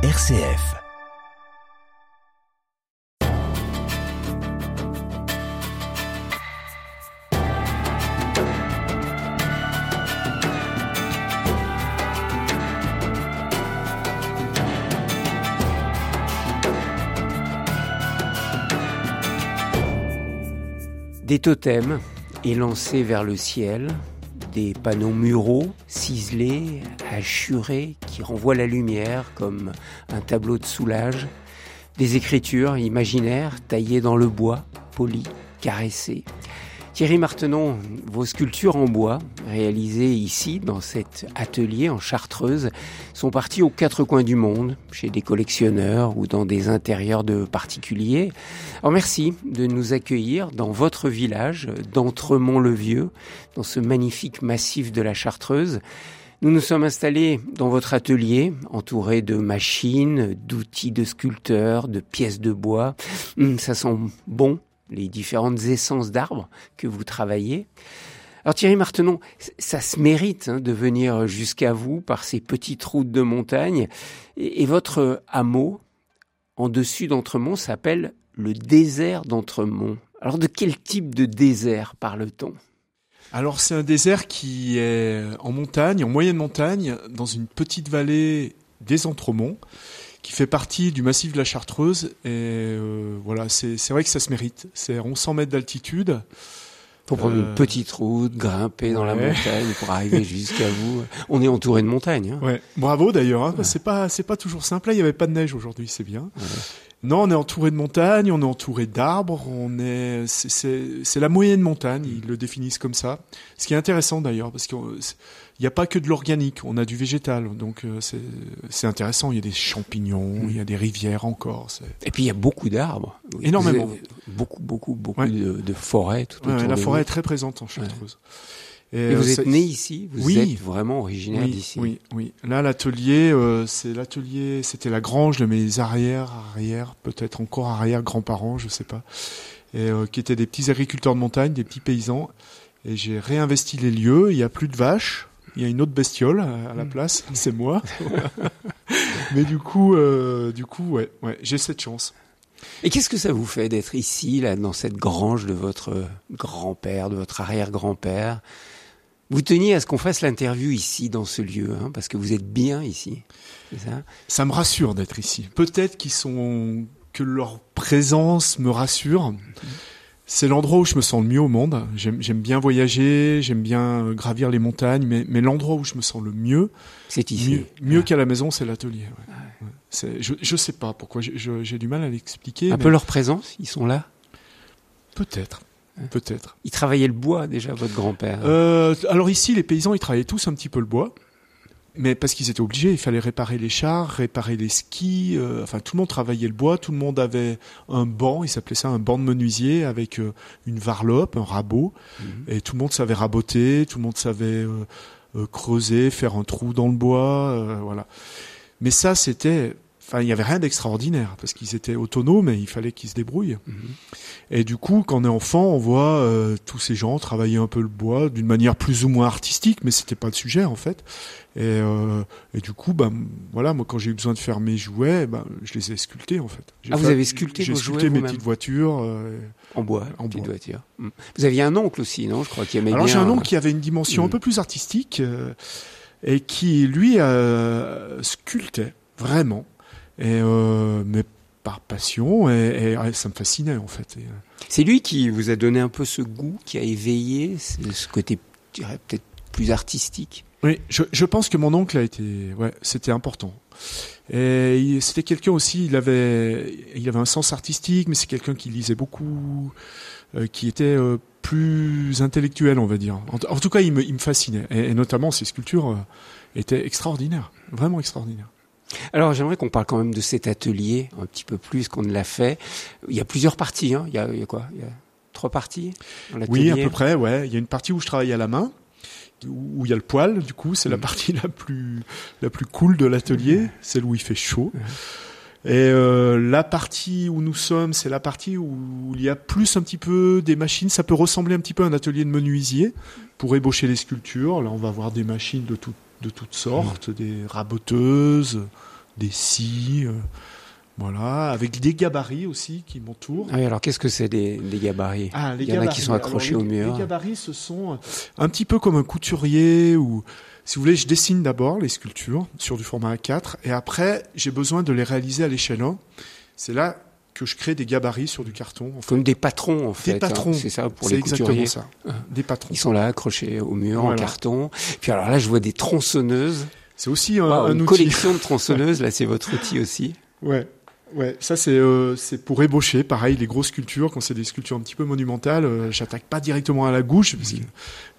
RCF. Des totems élancés vers le ciel, des panneaux muraux ciselés, hachurés, qui renvoient la lumière comme un tableau de soulage, des écritures imaginaires taillées dans le bois, polies, caressées. Thierry Martenon, vos sculptures en bois, réalisées ici, dans cet atelier en Chartreuse, sont parties aux quatre coins du monde, chez des collectionneurs ou dans des intérieurs de particuliers. Alors merci de nous accueillir dans votre village d'Entremont-le-Vieux, dans ce magnifique massif de la Chartreuse. Nous nous sommes installés dans votre atelier, entouré de machines, d'outils de sculpteurs, de pièces de bois. Hum, ça sent bon, les différentes essences d'arbres que vous travaillez. Alors Thierry Martenon, ça se mérite hein, de venir jusqu'à vous par ces petites routes de montagne. Et, votre hameau, en dessus d'Entremont, s'appelle le désert d'Entremont. Alors de quel type de désert parle-t-on? Alors c'est un désert qui est en montagne, en moyenne montagne, dans une petite vallée des Entremonts qui fait partie du massif de la Chartreuse. Et euh, voilà, c'est vrai que ça se mérite. C'est 1100 mètres d'altitude. Pour prendre euh, une petite route, grimper dans la montagne pour arriver jusqu'à vous. On est entouré de montagnes. Hein. Ouais. Bravo d'ailleurs. Hein, ouais. C'est pas c'est pas toujours simple. Là, il y avait pas de neige aujourd'hui, c'est bien. Non, on est entouré de montagnes, on est entouré d'arbres, on est, c'est la moyenne montagne, ils le définissent comme ça. Ce qui est intéressant d'ailleurs, parce qu'il n'y a pas que de l'organique, on a du végétal, donc euh, c'est intéressant. Il y a des champignons, il y a des rivières encore. Et puis il y a beaucoup d'arbres. Énormément. Beaucoup, beaucoup, beaucoup ouais. de, de, forêts tout ouais, autour. La forêt vous. est très présente en Chartreuse. Et, Et vous êtes né ici Vous oui, êtes vraiment originaire oui, d'ici Oui, oui. Là, l'atelier, euh, c'est l'atelier, c'était la grange de mes arrières, arrières, peut-être encore arrière grands-parents, je sais pas, et euh, qui étaient des petits agriculteurs de montagne, des petits paysans. Et j'ai réinvesti les lieux. Il y a plus de vaches. Il y a une autre bestiole à la place, c'est moi. Mais du coup, euh, du coup, ouais, ouais, j'ai cette chance. Et qu'est-ce que ça vous fait d'être ici, là, dans cette grange de votre grand-père, de votre arrière-grand-père? Vous teniez à ce qu'on fasse l'interview ici, dans ce lieu, hein, parce que vous êtes bien ici. Ça, ça me rassure d'être ici. Peut-être qu'ils sont que leur présence me rassure. C'est l'endroit où je me sens le mieux au monde. J'aime bien voyager, j'aime bien gravir les montagnes, mais, mais l'endroit où je me sens le mieux, c'est ici. Mieux, mieux ah. qu'à la maison, c'est l'atelier. Ouais. Ah. Ouais. Je, je sais pas pourquoi, j'ai du mal à l'expliquer. Un mais... peu leur présence, ils sont là? Peut-être. Peut-être. Ils travaillaient le bois déjà, votre grand-père euh, Alors ici, les paysans, ils travaillaient tous un petit peu le bois. Mais parce qu'ils étaient obligés, il fallait réparer les chars, réparer les skis. Euh, enfin, tout le monde travaillait le bois. Tout le monde avait un banc. Il s'appelait ça un banc de menuisier avec euh, une varlope, un rabot. Mhm. Et tout le monde savait raboter. Tout le monde savait creuser, faire un trou dans le bois. voilà. Mais ça, c'était enfin, il n'y avait rien d'extraordinaire parce qu'ils étaient autonomes et il fallait qu'ils se débrouillent. Mhm. Mm. Et du coup, quand on est enfant, on voit euh, tous ces gens travailler un peu le bois d'une manière plus ou moins artistique, mais c'était pas le sujet en fait. Et, euh, et du coup, ben voilà, moi quand j'ai eu besoin de faire mes jouets, ben je les ai sculptés en fait. Ah, vous avez sculpté J'ai vos sculpté jouets mes petites voitures euh, en bois, en petites bois. voitures. Mm. Vous aviez un oncle aussi, non? Je crois qu'il aimait Alors bien. j'ai un oncle qui avait une dimension Mm. un peu plus artistique et qui lui sculptait vraiment et euh, mais par passion et, et, ça me fascinait en fait. Et, C'est lui qui vous a donné un peu ce goût, qui a éveillé ce côté, je dirais peut-être plus artistique? Oui, je, je, pense que mon oncle a été, ouais, c'était important. Et c'était quelqu'un aussi, il avait, il avait un sens artistique, mais c'est quelqu'un qui lisait beaucoup, euh, qui était euh, plus intellectuel, on va dire. En, en, tout cas, il me, il me fascinait, et, et notamment ses sculptures euh, étaient extraordinaires, vraiment extraordinaires. Alors j'aimerais qu'on parle quand même de cet atelier un petit peu plus qu'on ne l'a fait. Il y a plusieurs parties, hein. il, y a, il y a quoi? Il y a trois parties Oui, à peu près, ouais. Il y a une partie où je travaille à la main, où il y a le poêle, du coup, c'est mmh. la partie la plus, la plus cool de l'atelier, mmh. celle où il fait chaud. Mmh. Et euh, la partie où nous sommes, c'est la partie où il y a plus un petit peu des machines. Ça peut ressembler un petit peu à un atelier de menuisier pour ébaucher les sculptures. Là, on va voir des machines de, tout, de toutes sortes, des raboteuses, des scies, euh, voilà, avec des gabarits aussi qui m'entourent. Ah oui, alors qu'est-ce que c'est des, des gabarits? Ah, les Il y en a gabarits. qui sont accrochés Alors, au les- mur. Les gabarits, ce sont euh, un petit peu comme un couturier ou, si vous voulez, je dessine d'abord les sculptures sur du format A4 et après, j'ai besoin de les réaliser à l'échelle 1. C'est là que je crée des gabarits sur du carton. En fait. Comme des patrons, en fait. hein. patrons. C'est ça pour C'est les exactement couturiers. ça. Des patrons. Ils sont là accrochés au mur en carton. Puis alors là, je vois des tronçonneuses. C'est aussi un, un une outil. collection de tronçonneuses. Là, c'est votre outil aussi. Ouais. Ouais, ça c'est euh, c'est pour ébaucher, pareil, les grosses sculptures, quand c'est des sculptures un petit peu monumentales, euh, j'attaque pas directement à la gouche, parce que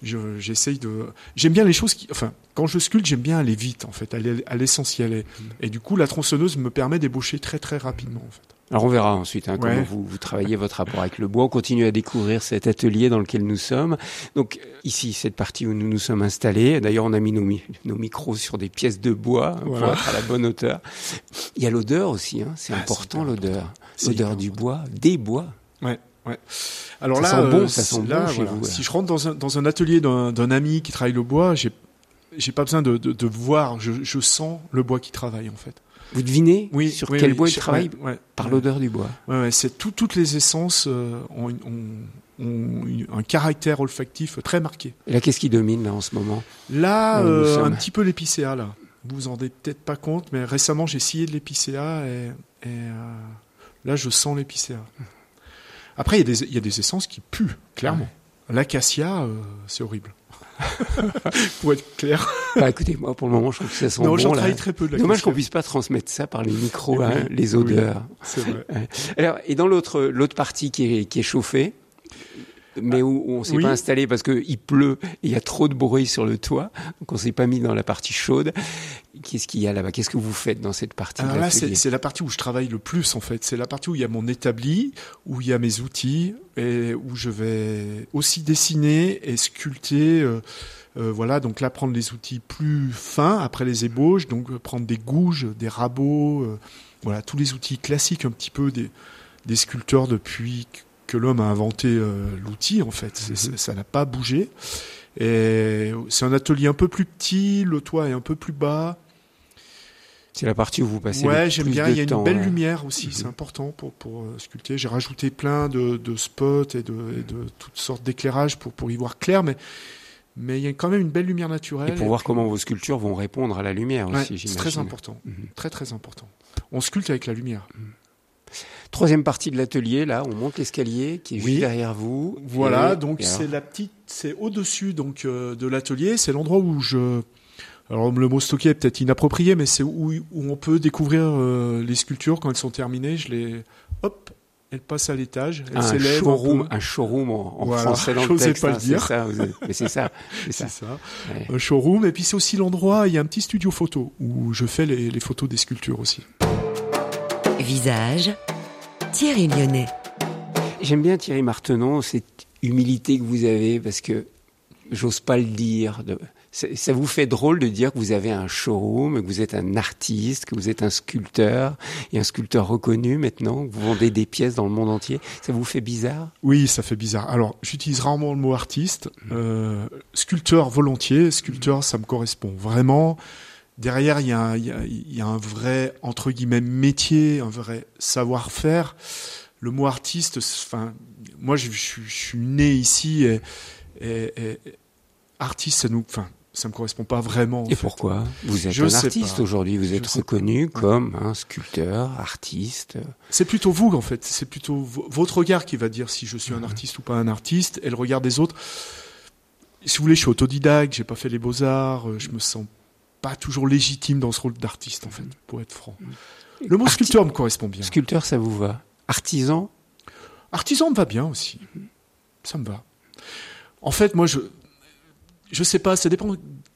je- j'essaye de... J'aime bien les choses qui... Enfin, quand je sculpte, j'aime bien aller vite, en fait, aller à l'essentiel. Et, et du coup, la tronçonneuse me permet d'ébaucher très très rapidement, en fait. Alors on verra ensuite hein, comment Ouais. vous, vous travaillez votre rapport avec le bois. On continue à découvrir cet atelier dans lequel nous sommes. Donc euh, ici, cette partie où nous nous sommes installés. D'ailleurs, on a mis nos, mi- nos micros sur des pièces de bois hein, Voilà. pour être à la bonne hauteur. Il y a l'odeur aussi. Hein, c'est Ah, important c'est hyper l'odeur. L'odeur du important. bois, des bois. Ouais, ouais. Alors Ça là, sent bon, euh, ça sent là, bon chez voilà, vous, là. Si je rentre dans un, dans un atelier d'un d'un ami qui travaille le bois, j'ai j'ai pas besoin de, de, de voir, je, je sens le bois qui travaille en fait. Vous devinez Oui, sur oui, quel oui, bois il travaille ouais, par ouais. l'odeur du bois. Ouais, c'est tout- toutes les essences euh, ont, un caractère olfactif très marqué. Et là, qu'est-ce qui domine là en ce moment Là, euh, un petit peu l'épicéa là. Vous vous en rendez peut-être pas compte, mais récemment j'ai scié de l'épicéa et, et, euh, là je sens l'épicéa. Après, il y, a des- il y a des essences qui puent, clairement. L'acacia, c'est horrible. Pour être clair. Bah écoutez, moi pour le moment, je trouve que ça sent non, bon. j'en travaille très peu de l'acacia. Dommage qu'on puisse pas transmettre ça par les micros, Oui, hein, les oui. odeurs. C'est vrai. Alors, et dans l'autre l'autre partie qui est, qui est chauffée, mais où, où on s'est oui. pas installé parce que il pleut et il y a trop de bruit sur le toit, donc on s'est pas mis dans la partie chaude. Qu'est-ce qu'il y a là-bas? Qu'est-ce que vous faites dans cette partie Alors là, c'est la partie où je travaille le plus en fait. C'est la partie où il y a mon établi, où il y a mes outils et où je vais aussi dessiner et sculpter. euh, euh, voilà, donc là prendre les outils plus fins après les ébauches, donc euh, prendre des gouges, des rabots, euh, voilà tous les outils classiques un petit peu des, des sculpteurs depuis que l'homme a inventé euh, l'outil en fait. C'est- ça n'a pas bougé. Et c'est un atelier un peu plus petit, le toit est un peu plus bas. C'est la partie où vous passez Ouais, j'aime bien. Il y a une belle lumière aussi, Mhm. c'est important pour, pour euh, sculpter. J'ai rajouté plein de, de spots et de, et de toutes sortes d'éclairages pour, pour y voir clair, mais, mais il y a quand même une belle lumière naturelle. Et pour voir comment vos sculptures vont répondre à la lumière Ouais, aussi, c'est très important. Mhm. Très très important. On sculpte avec la lumière. Troisième partie de l'atelier, là, on monte l'escalier qui est Oui. juste derrière vous. Voilà, Et- donc c'est la petite, c'est au-dessus donc euh, de l'atelier. C'est l'endroit où je, alors le mot stocker est peut-être inapproprié, mais c'est où, où on peut découvrir euh, les sculptures quand elles sont terminées. Je les, hop, elles passent à l'étage, elles un s'élèvent. un un showroom en, en Voilà, français dans le texte. pas le hein, dire. ça, mais c'est ça, c'est ça. C'est ça. Ouais. un showroom. Et puis c'est aussi l'endroit, il y a un petit studio photo où je fais les, les photos des sculptures aussi. Visage, Thierry Lyonnais. J'aime bien Thierry Martenon, cette humilité que vous avez, parce que j'ose pas le dire. ça ça vous fait drôle de dire que vous avez un showroom, que vous êtes un artiste, que vous êtes un sculpteur, et un sculpteur reconnu maintenant, que vous vendez des pièces dans le monde entier. Ça vous fait bizarre? Oui, ça fait bizarre. Alors, j'utilise rarement le mot artiste. Euh, sculpteur volontiers. Sculpteur, ça me correspond vraiment. Derrière, il y, a, un- il y a- il y a un vrai, entre guillemets, métier, un vrai savoir-faire. Le mot artiste, enfin, moi, je, je- je suis né ici et, et- et- artiste, ça nous, enfin, ça me correspond pas vraiment. en Et fait. pourquoi? Vous êtes Je un artiste aujourd'hui, vous êtes reconnu comme un sculpteur, artiste. C'est plutôt vous, en fait. C'est plutôt vo- votre regard qui va dire si je suis un artiste ou pas un artiste, et le regard des autres. Si vous voulez, je suis autodidacte, j'ai pas fait les beaux-arts, euh, je me sens pas toujours légitime dans ce rôle d'artiste, en fait, pour être franc. Le mot Arti- sculpteur me correspond bien. Sculpteur, ça vous va? Artisan? Artisan me va bien aussi. Ça me va. En fait, moi, je, je sais pas, ça dépend.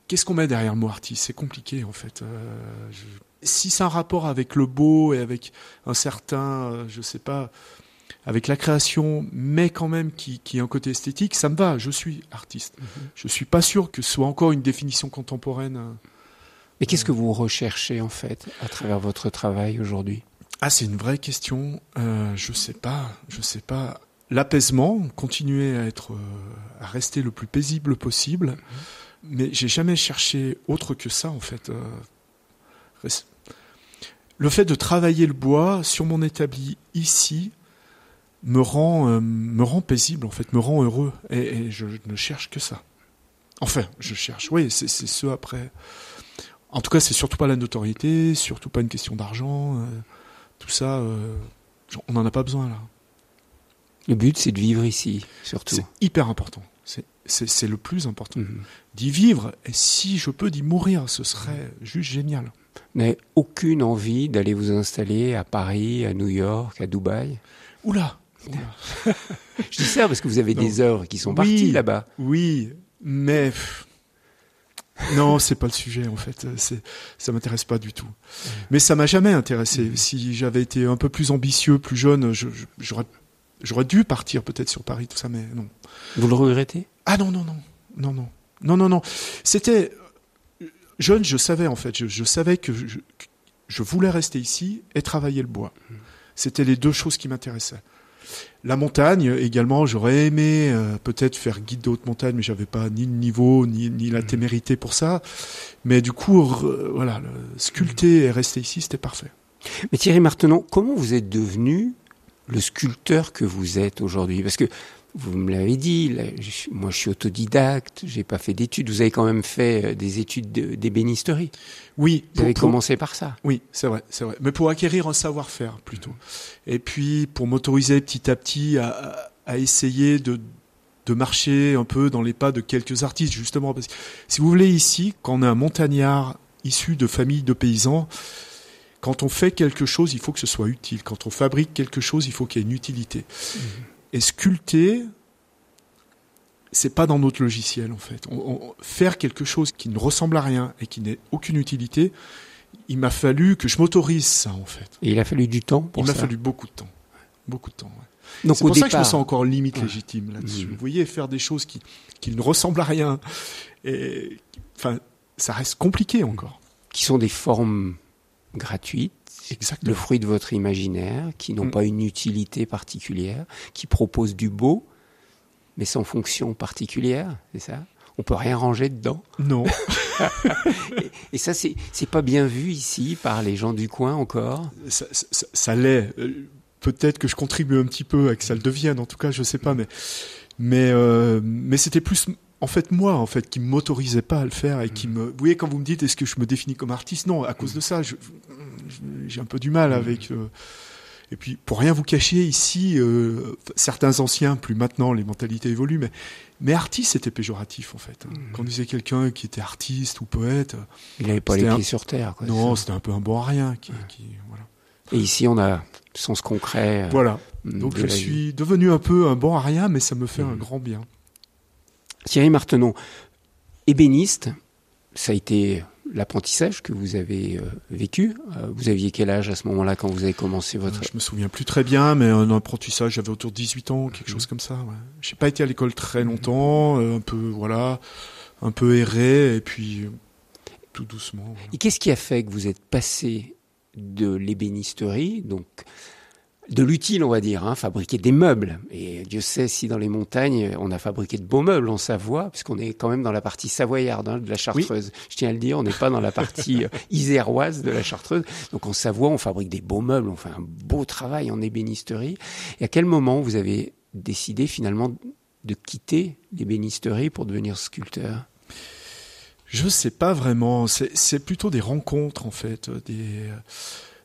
Qu'est-ce qu'on met derrière le mot artiste C'est compliqué, en fait. Euh, je- si c'est un rapport avec le beau et avec un certain, euh, je sais pas, avec la création, mais quand même qui, qui a un côté esthétique, ça me va. Je suis artiste. Je suis pas sûr que ce soit encore une définition contemporaine. euh. Mais qu'est-ce que vous recherchez en fait à travers votre travail aujourd'hui? Ah, c'est une vraie question. Euh, je sais pas. Je sais pas. L'apaisement, continuer à être, euh, à rester le plus paisible possible. Mais j'ai jamais cherché autre que ça, en fait. Euh, le fait de travailler le bois sur mon établi ici me rend, me rend paisible, en fait, me rend heureux. Et, et je ne cherche que ça. Enfin, je cherche, oui, c'est ce après. En tout cas, c'est surtout pas la notoriété, surtout pas une question d'argent. euh, tout ça, euh, on n'en a pas besoin là. Le but, c'est de vivre ici, surtout. C'est hyper important. C'est- le plus important. Mhm. D'y vivre, et si je peux d'y mourir, ce serait juste génial. Vous n'avez aucune envie d'aller vous installer à Paris, à New York, à Dubaï Oula, oula. Je dis ça parce que vous avez Non. des œuvres qui sont Oui. parties là-bas. Oui, mais non, c'est pas le sujet en fait. C'est, ça m'intéresse pas du tout. Mais ça m'a jamais intéressé. Mm-hmm. Si j'avais été un peu plus ambitieux, plus jeune, j'aurais, dû partir peut-être sur Paris, tout ça, mais non. Vous le regrettez? Ah non, non, non, non, non, non, non, non. C'était jeune, je savais en fait, je, savais que je, voulais rester ici et travailler le bois. Mm. C'était les deux choses qui m'intéressaient. La montagne également, j'aurais aimé euh, peut-être faire guide de haute montagne, mais j'avais pas ni le niveau ni, ni la témérité pour ça. Mais du coup, re- voilà, le sculpter et rester ici, c'était parfait. Mais Thierry Martenon, comment vous êtes devenu le sculpteur que vous êtes aujourd'hui? Parce que vous me l'avez dit, là, je suis- moi je suis autodidacte, j'ai pas fait d'études. Vous avez quand même fait euh, des études de- d'ébénisterie. Oui, Vous avez pour- commencé par ça. Oui, c'est vrai, c'est vrai. Mais pour acquérir un savoir-faire plutôt. Et puis pour m'autoriser petit à petit à, essayer de, de marcher un peu dans les pas de quelques artistes, justement. Parce que si vous voulez, ici, quand on est un montagnard issu de familles de paysans, quand on fait quelque chose, il faut que ce soit utile. Quand on fabrique quelque chose, il faut qu'il y ait une utilité. Et sculpter, c'est pas dans notre logiciel en fait. On- on- faire quelque chose qui ne ressemble à rien et qui n'ait aucune utilité, il m'a fallu que je m'autorise ça en fait. Et il a fallu du temps pour il m'a ça. fallu beaucoup de temps, beaucoup de temps. ouais. Donc C'est pour ça que je me sens encore limite légitime là-dessus. Mhm. Vous voyez, faire des choses qui, qui ne ressemblent à rien, et enfin, ça reste compliqué encore. qui sont des formes gratuites, Exactement. le fruit de votre imaginaire, qui n'ont Mm. pas une utilité particulière, qui proposent du beau, mais sans fonction particulière, c'est ça? On peut rien ranger dedans? Non. Et ça, c'est pas bien vu ici par les gens du coin encore? ça, ça- ça l'est. Euh, Peut-être que je contribue un petit peu à que ça le devienne. En tout cas, je sais pas, mais mais euh, mais c'était plus en fait moi en fait qui m'autorisait pas à le faire et qui me. Vous voyez quand vous me dites est-ce que je me définis comme artiste? Non, à cause de ça, je- j'ai un peu du mal avec. euh, et puis pour rien vous cacher ici, euh, certains anciens, plus maintenant, les mentalités évoluent, mais mais artiste c'était péjoratif en fait. hein. Quand on disait quelqu'un qui était artiste ou poète, Il n'avait pas les un- pieds sur terre. Quoi, non, c'était un peu un bon à rien. Qui, qui- voilà. Et ici, on a le sens concret. euh, voilà. Donc je vie. suis devenu un peu un bon à rien, mais ça me fait un Mhm. grand bien. Thierry Martenon, ébéniste, ça a été l'apprentissage que vous avez euh, vécu. Euh, vous aviez quel âge à ce moment-là quand vous avez commencé votre... Je me souviens plus très bien, mais un apprentissage, j'avais autour de 18 ans, quelque Mhm. chose comme ça. Ouais. J'ai pas été à l'école très longtemps, euh, un peu voilà, un peu erré, et puis tout doucement. voilà. Et qu'est-ce qui a fait que vous êtes passé de l'ébénisterie, donc de l'utile, on va dire, hein, fabriquer des meubles. Et Dieu sait si dans les montagnes, on a fabriqué de beaux meubles en Savoie, puisqu'on est quand même dans la partie savoyarde hein, de la Chartreuse. Je tiens à le dire, on n'est pas dans la partie euh, iséroise de la Chartreuse. Donc en Savoie, on fabrique des beaux meubles, on fait un beau travail en ébénisterie. Et à quel moment vous avez décidé finalement de quitter l'ébénisterie pour devenir sculpteur? Je sais pas vraiment. C'est plutôt des rencontres en fait. euh, Des...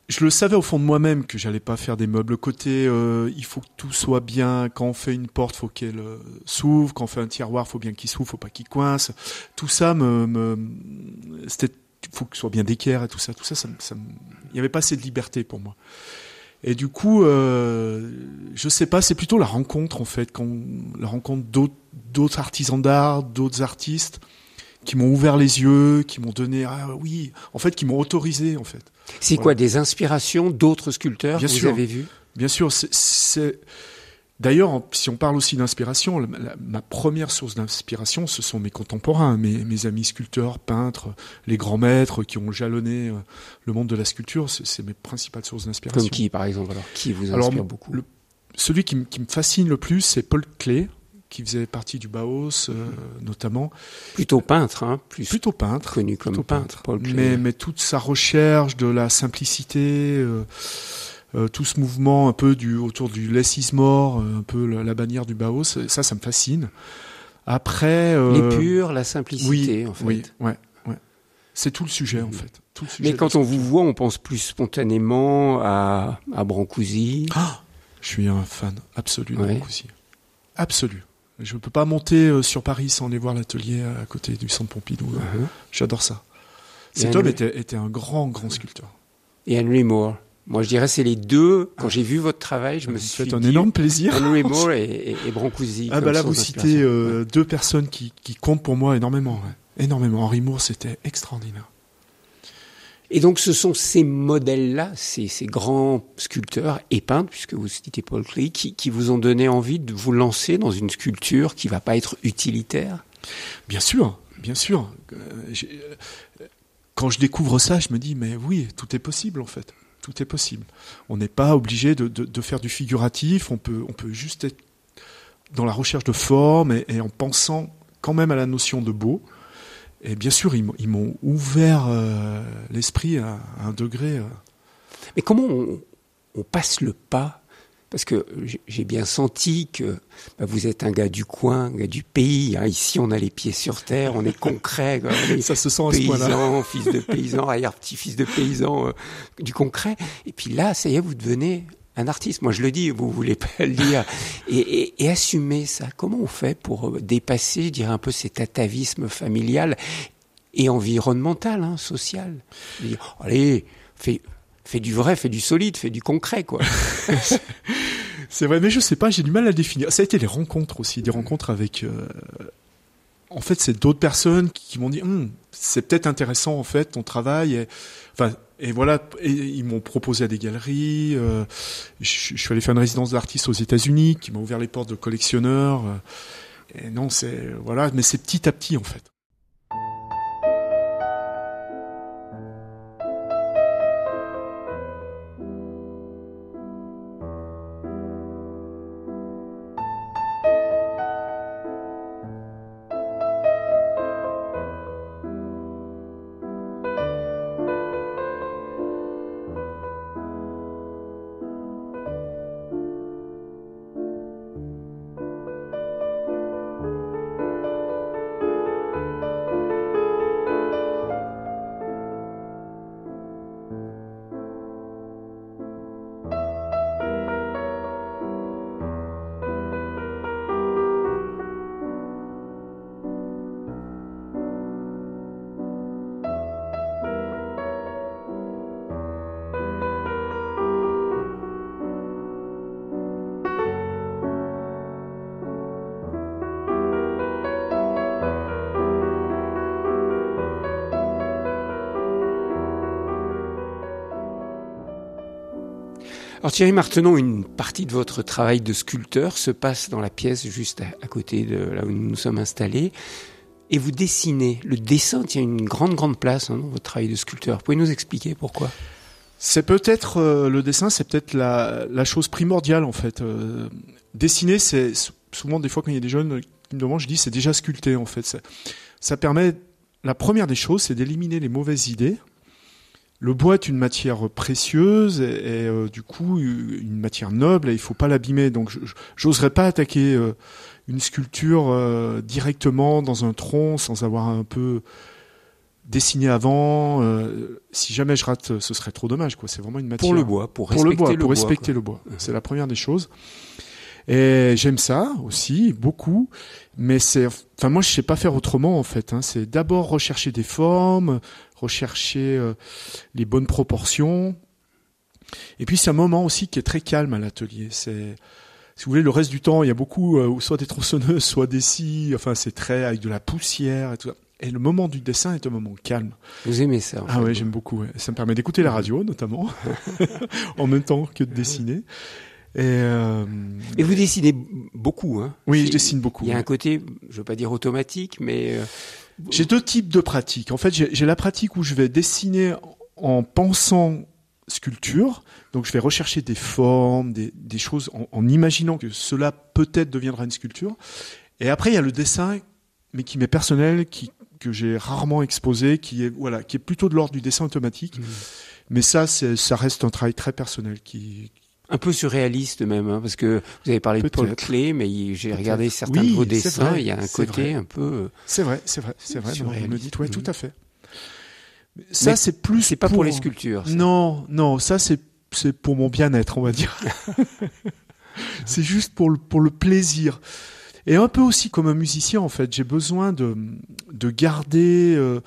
Je le savais au fond de moi-même que j'allais pas faire des meubles. Le côté, euh, il faut que tout soit bien. Quand on fait une porte, faut qu'elle euh, s'ouvre. Quand on fait un tiroir, faut bien qu'il s'ouvre, faut pas qu'il coince. Tout ça me, me c'était, faut que ce soit bien d'équerre et tout ça. Tout ça, ça, ça il y avait pas assez de liberté pour moi. Et du coup, euh, je sais pas, c'est plutôt la rencontre en fait, quand la rencontre d'autres, d'autres artisans d'art, d'autres artistes qui m'ont ouvert les yeux, qui m'ont donné ah oui, en fait qui m'ont autorisé en fait. C'est Voilà. quoi des inspirations d'autres sculpteurs Bien que sûr. vous avez vus? Bien sûr, c'est- d'ailleurs si on parle aussi d'inspiration, ma première source d'inspiration, ce sont mes contemporains, mes, mes amis sculpteurs, peintres, les grands maîtres qui ont jalonné euh, le monde de la sculpture. C'est mes principales sources d'inspiration. Comme qui, par exemple? Alors Qui vous Alors, inspire beaucoup? le- Celui qui, qui me fascine le plus, c'est Paul Klee, qui faisait partie du Bauhaus notamment. Plutôt peintre, hein, plus plutôt peintre, connu comme plutôt peintre. Paul mais mais toute sa recherche de la simplicité. Euh, tout ce mouvement un peu du autour du less is more, un peu la, la bannière du Bauhaus, ça, ça me fascine. Après, euh, l'épure, la simplicité, oui, en fait. oui, ouais, ouais. C'est tout le sujet en fait. Tout le sujet Mais quand on vous voit, on pense plus spontanément à, à Brancusi. Ah, je suis un fan absolu de Ouais. Brancusi. Absolu. Je ne peux pas monter euh, sur Paris sans aller voir l'atelier à côté du centre Pompidou. Uh-huh. J'adore ça. Et Cet homme Henry- était, était un grand, grand sculpteur. Et Henry Moore. Moi, je dirais c'est les deux. Quand j'ai vu votre travail, je me Ça me suis fait un dit énorme plaisir. Henry Moore et, et, et Brancusi. Ah bah là vous citez euh, deux personnes qui, qui comptent pour moi énormément. ouais. Énormément. Henri Moore, c'était extraordinaire. Et donc, ce sont ces modèles-là, ces, grands sculpteurs et peintres, puisque vous citez Paul Klee, qui, vous ont donné envie de vous lancer dans une sculpture qui va pas être utilitaire? Bien sûr, bien sûr. Euh, euh, quand je découvre ça, je me dis, mais oui, tout est possible en fait. Tout est possible. On n'est pas obligé de, faire du figuratif, on peut, on peut juste être dans la recherche de forme et en pensant quand même à la notion de beau. Et bien sûr, ils m'ont- ouvert euh, l'esprit à, à un degré. euh, Mais comment on, on passe le pas? Parce que j'ai- bien senti que bah, vous êtes un gars du coin, un gars du pays. hein. Ici, on a les pieds sur terre, on est concret. quoi. On est Ça se sent à ce point-là. paysan, fils de paysan, arrière-petit-fils de paysan, euh, du concret. Et puis là, ça y est, vous devenez un artiste. Moi, je le dis, vous voulez pas le dire. Et, et, et assumer ça. Comment on fait pour euh, dépasser, je dirais, un peu cet atavisme familial et environnemental, hein, social? Dire, Allez, fais, fais du vrai, fais du solide, fais du concret, quoi. C'est vrai, mais je sais pas, j'ai du mal à définir. Ça a été les rencontres aussi, des rencontres avec. euh, En fait, c'est d'autres personnes qui, qui m'ont dit, Hum, c'est peut-être intéressant en fait ton travail. Et, enfin, et voilà, ils m'ont proposé à des galeries. euh, je, je suis allé faire une résidence d'artiste aux États-Unis, qui m'a ouvert les portes de collectionneurs. euh, et non, c'est voilà, mais c'est petit à petit en fait. Alors Thierry Martenon, une partie de votre travail de sculpteur se passe dans la pièce juste à, côté de là où nous nous sommes installés. Et vous dessinez. Le dessin tient une grande, grande place hein, dans votre travail de sculpteur. Pouvez nous expliquer pourquoi? C'est peut-être euh, le dessin, c'est peut-être la, chose primordiale en fait. Euh, dessiner, c'est sou- souvent des fois quand il y a des jeunes qui me demandent, je dis c'est déjà sculpté en fait. Ça, ça permet, la première des choses, c'est d'éliminer les mauvaises idées. Le bois est une matière précieuse et, et, euh, du coup une matière noble et il faut pas l'abîmer. Donc j'oserais pas attaquer euh, une sculpture euh, directement dans un tronc sans avoir un peu dessiné avant. euh, si jamais je rate, ce serait trop dommage. quoi. C'est vraiment une matière Pour le bois, pour pour respecter le bois, le pour bois, respecter quoi. le bois. C'est la première des choses. Et j'aime ça aussi beaucoup, mais c'est, enfin moi je sais pas faire autrement en fait. Hein. C'est d'abord rechercher des formes, rechercher euh, les bonnes proportions, et puis c'est un moment aussi qui est très calme à l'atelier. C'est, si vous voulez, le reste du temps il y a beaucoup euh, soit des tronçonneuses, soit des scies. Enfin c'est très avec de la poussière et tout ça. Et le moment du dessin est un moment calme. Vous aimez ça en Ah fait, ouais, j'aime beaucoup. ouais. Ça me permet d'écouter la radio, notamment, en même temps que de dessiner. Et euh, Et vous dessinez beaucoup, hein oui, je dessine beaucoup. Il y a un côté, je veux pas dire automatique, mais euh, J'ai deux types de pratiques. En fait, j'ai la pratique où je vais dessiner en pensant sculpture. Donc je vais rechercher des formes, des, des choses en, en, imaginant que cela peut-être deviendra une sculpture. Et après il y a le dessin, mais qui m'est personnel, qui que j'ai rarement exposé, qui est voilà, qui est plutôt de l'ordre du dessin automatique. Mmh. Mais ça, ça reste un travail très personnel qui, un peu surréaliste même, hein, parce que vous avez parlé de Paul Klee, mais j'ai regardé certains de vos dessins, il y a un côté vrai. un peu. Euh, c'est vrai, c'est vrai, c'est vrai. Vous me dites, ouais, tout à fait. Ça, c'est plus. C'est pas pour, pour les sculptures. Ça. Non, non, ça c'est c'est pour mon bien-être, on va dire. c'est juste pour le pour le plaisir. Et un peu aussi comme un musicien, en fait, j'ai besoin de de garder. Euh,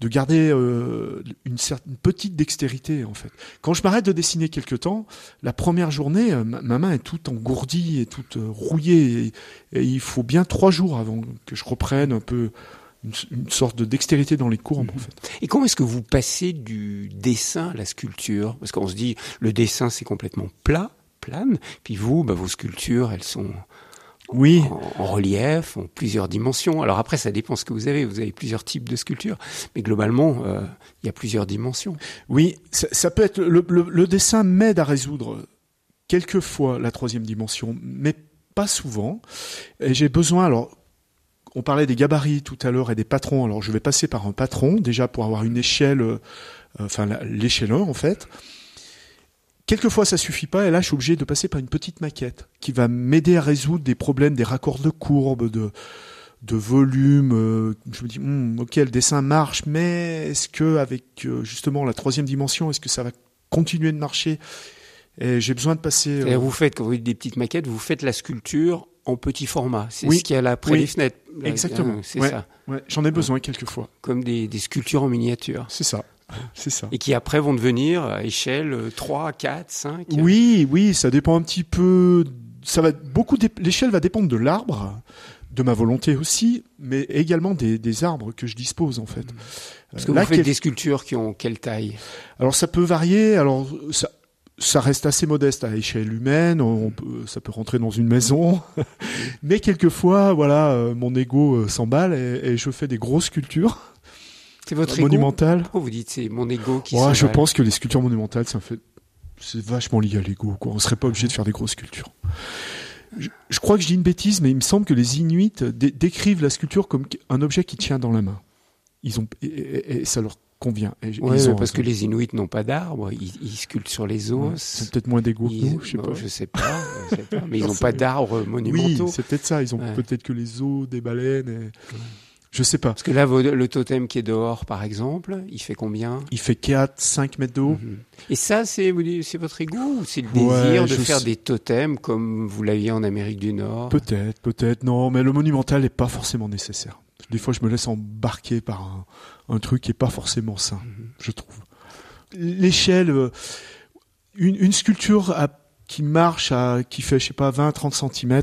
de garder euh, une, certaine, petite dextérité en fait. Quand je m'arrête de dessiner quelque temps, la première journée, euh, ma, main est toute engourdie et toute euh, rouillée et, et, il faut bien trois jours avant que je reprenne un peu une, une sorte de dextérité dans les courbes mmh. en fait. Et comment est-ce que vous passez du dessin à la sculpture? Parce qu'on se dit le dessin c'est complètement plat, plane, puis vous, bah, vos sculptures elles sont oui. en, en, relief, en plusieurs dimensions. Alors après, ça dépend ce que vous avez. Vous avez plusieurs types de sculptures, mais globalement, euh, il y a plusieurs dimensions. Oui, ça, ça peut être le, le, le dessin m'aide à résoudre quelquefois la troisième dimension, mais pas souvent. Et j'ai besoin alors. On parlait des gabarits tout à l'heure et des patrons. Alors je vais passer par un patron déjà pour avoir une échelle, euh, enfin l'échelon en fait. Quelquefois, ça suffit pas, et là, je suis obligé de passer par une petite maquette qui va m'aider à résoudre des problèmes, des raccords de courbes, de, de volume. Euh, je me dis, hm, ok, le dessin marche, mais est-ce que avec euh, justement la troisième dimension, est-ce que ça va continuer de marcher? Et j'ai besoin de passer. Euh... Vous faites, quand vous dites des petites maquettes, vous faites la sculpture en petit format. C'est oui. ce qu'il y a là près oui. des fenêtres. Exactement. C'est ouais. ça. Ouais. J'en ai besoin quelquefois. Comme des, des sculptures en miniature. C'est ça. C'est ça. Et qui après vont devenir à échelle 3, 4, 5 Oui, oui, ça dépend un petit peu. Ça va beaucoup. L'échelle va dépendre de l'arbre, de ma volonté aussi, mais également des, des, arbres que je dispose en fait. Parce que Là, vous faites quel... des sculptures qui ont quelle taille? Alors ça peut varier. Alors ça, ça reste assez modeste à échelle humaine. On peut, ça peut rentrer dans une maison, mais quelquefois, voilà, euh, mon ego s'emballe et, et je fais des grosses sculptures. C'est votre monumental. Pourquoi vous dites c'est mon ego qui ouais, Je pense que les sculptures monumentales, ça fait, c'est vachement lié à l'ego. Quoi. On serait pas obligé de faire des grosses sculptures. Je, je, crois que je dis une bêtise, mais il me semble que les Inuits dé décrivent la sculpture comme un objet qui tient dans la main. Ils ont et, et, et ça leur convient. Et ouais, ils ont parce que les Inuits n'ont pas d'arbres, ils, ils, sculptent sur les os. Ouais, c'est peut-être moins d'ego que nous, je sais non, pas. Je sais pas, je sais pas mais ils n'ont pas d'arbres monumentaux. Oui, c'est peut-être ça. Ils ont peut-être que les os des baleines. Je sais pas. Parce que là, le totem qui est dehors, par exemple, il fait combien? Il fait 4, 5 mètres de haut. Mm -hmm. Et ça, c'est votre ou c'est le désir de faire sais... des totems comme vous l'aviez en Amérique du Nord? Peut-être, peut-être. Non, mais le monumental n'est pas forcément nécessaire. Des fois, je me laisse embarquer par un, un truc qui n'est pas forcément sain, mm -hmm. je trouve. L'échelle, euh, une, une, sculpture à, qui marche, à, qui fait, je sais pas, 20, 30 cm,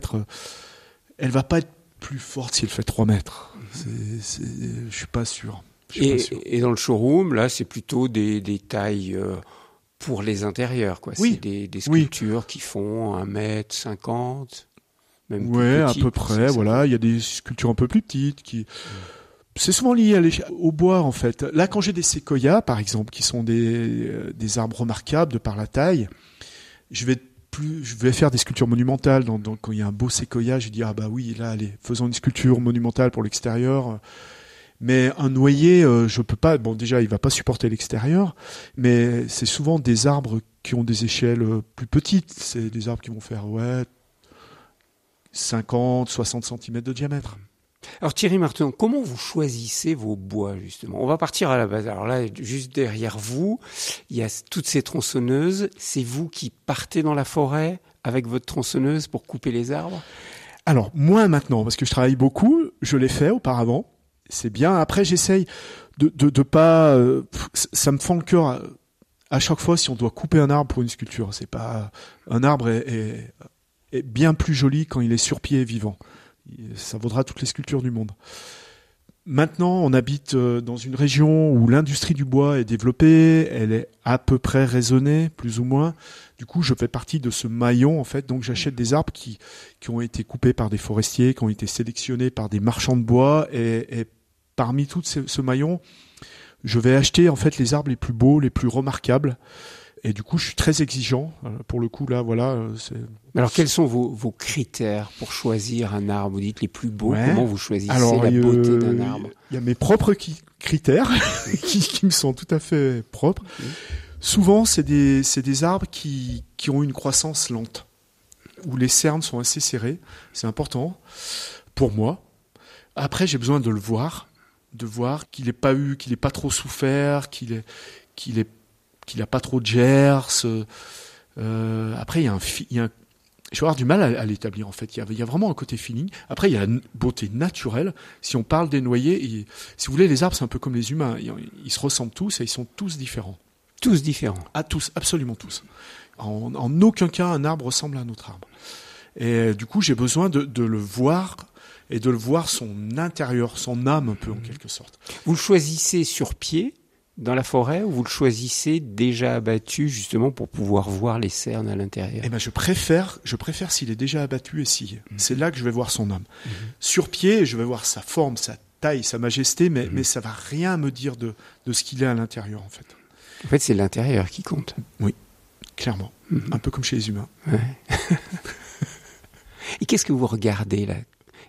elle va pas être plus forte si elle fait 3 mètres. Je suis pas sûr. Je suis et, pas sûr. et, dans le showroom, là, c'est plutôt des, des tailles euh, pour les intérieurs, quoi. Oui. C'est des, des sculptures oui. qui font 1 mètre 50. Même ouais, petites, à peu près. Voilà, il y a des sculptures un peu plus petites qui. C'est souvent lié au bois en fait. Là, quand j'ai des séquoias, par exemple, qui sont des, euh, des arbres remarquables de par la taille, je vais je vais faire des sculptures monumentales. Donc, donc quand il y a un beau séquoia, je dis ah bah oui, là, allez, faisons une sculpture monumentale pour l'extérieur. Mais un noyer, euh, je peux pas. Bon, déjà, il va pas supporter l'extérieur, mais c'est souvent des arbres qui ont des échelles euh, plus petites. C'est des arbres qui vont faire ouais 50, 60 cm de diamètre. Alors Thierry Martin, comment vous choisissez vos bois justement? On va partir à la base. Alors là, juste derrière vous, il y a toutes ces tronçonneuses. C'est vous qui partez dans la forêt avec votre tronçonneuse pour couper les arbres? Alors moins maintenant, parce que je travaille beaucoup. Je l'ai fait auparavant. C'est bien. Après, j'essaye de, de, pas. Euh, ça me fend le cœur à, chaque fois si on doit couper un arbre pour une sculpture. C'est pas un arbre est, est bien plus joli quand il est sur pied et vivant ça vaudra toutes les sculptures du monde. Maintenant, on habite euh, dans une région où l'industrie du bois est développée, elle est à peu près raisonnée, plus ou moins. Du coup, je fais partie de ce maillon, en fait. Donc, j'achète des arbres qui, ont été coupés par des forestiers, qui ont été sélectionnés par des marchands de bois. Et, parmi tout ce, maillon, je vais acheter, en fait, les arbres les plus beaux, les plus remarquables. Et du coup, je suis très exigeant. Euh, Pour le coup, là, voilà. euh, Alors, quels sont vos, vos critères pour choisir un arbre? Vous dites les plus beaux. Ouais. Comment vous choisissez Alors, la beauté d'un arbre? Il y a mes propres critères qui, qui me sont tout à fait propres. Souvent, c'est des, arbres qui, qui ont une croissance lente, où les cernes sont assez serrées. C'est important pour moi. Après, j'ai besoin de le voir, de voir qu'il n'ait pas eu, qu'il n'ait pas trop souffert, qu'il est, qu'il a pas trop de gers. Euh, après, il y a un, il y a un- je vais avoir du mal à, à l'établir en fait. Il y, a, il y a vraiment un côté feeling. Après, il y a la beauté naturelle. Si on parle des noyers, et, si vous voulez, les arbres, c'est un peu comme les humains. Ils, ils se ressemblent tous et ils sont tous différents. Tous différents. À tous, absolument tous. En, en aucun cas, un arbre ressemble à un autre arbre. Et euh, du coup, j'ai besoin de, de le voir et de le voir son intérieur, son âme un peu en quelque sorte. Vous le choisissez sur pied dans la forêt ou vous le choisissez déjà abattu justement pour pouvoir voir les cernes à l'intérieur? Eh ben, je préfère, je préfère s'il est déjà abattu et scié. C'est là que je vais voir son âme. Sur pied, je vais voir sa forme, sa taille, sa majesté, mais, mais ça va rien me dire de, de ce qu'il est à l'intérieur, en fait. En fait, c'est l'intérieur qui compte. Clairement. Mhm. Un peu comme chez les humains. Ouais. Et qu'est-ce que vous regardez là?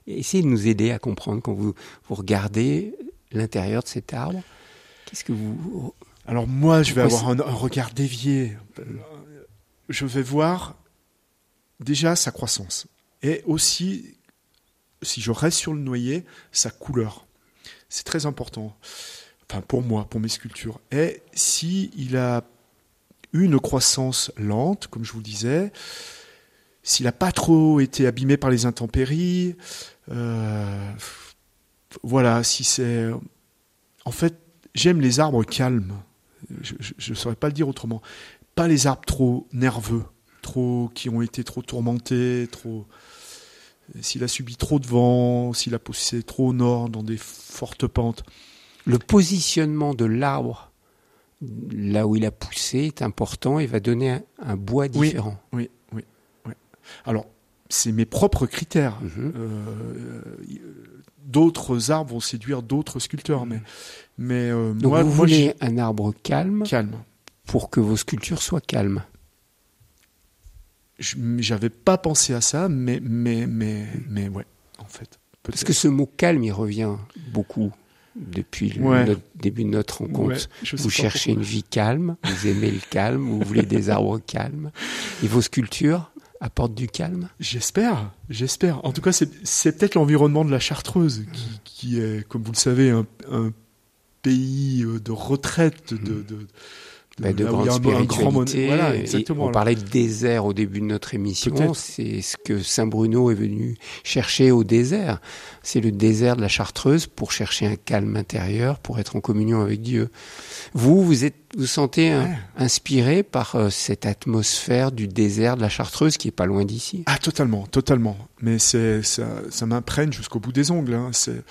Essayez de nous aider à comprendre quand vous, vous regardez l'intérieur de cet arbre. Qu'est-ce que vous... Alors moi, je vais Pourquoi avoir un, un regard dévié. Je vais voir déjà sa croissance. Et aussi, si je reste sur le noyer, sa couleur. C'est très important. Enfin, pour moi, pour mes sculptures. Et si il a eu une croissance lente, comme je vous le disais, s'il n'a pas trop été abîmé par les intempéries, euh, voilà, si c'est... En fait, j'aime les arbres calmes. Je ne saurais pas le dire autrement. Pas les arbres trop nerveux, trop qui ont été trop tourmentés, trop. S'il a subi trop de vent, s'il a poussé trop au nord dans des fortes pentes. Le positionnement de l'arbre là où il a poussé est important et va donner un, un bois différent. Oui, oui, oui. Alors, c'est mes propres critères. Mhm. Euh, d'autres arbres vont séduire d'autres sculpteurs, mais, mais euh, Donc moi, vous moi, voulez un arbre calme pour que vos sculptures soient calmes. J'avais pas pensé à ça, mais, mais, mais, mais ouais, en fait. Parce que ce mot calme, il revient beaucoup depuis le Ouais. notre- début de notre rencontre. Ouais, Vous cherchez une vie calme, vous aimez le calme, vous voulez des arbres calmes. Et vos sculptures apportent du calme? J'espère, j'espère. En tout cas, c'est c'est peut-être l'environnement de la Chartreuse qui, qui est, comme vous le savez, un, un pays euh, de retraite, de, de, de, Bah, de y grande a un- un grand mon- spiritualité. Voilà, Et exactement. on parlait de désert au début de notre émission. C'est ce que Saint Bruno est venu chercher au désert. C'est le désert de la Chartreuse pour chercher un calme intérieur, pour être en communion avec Dieu. Vous, vous êtes, vous sentez inspiré par euh, cette atmosphère du désert de la Chartreuse qui est pas loin d'ici? Ah, totalement, totalement. Mais c'est ça, ça m'imprègne jusqu'au bout des ongles. Hein. C'est,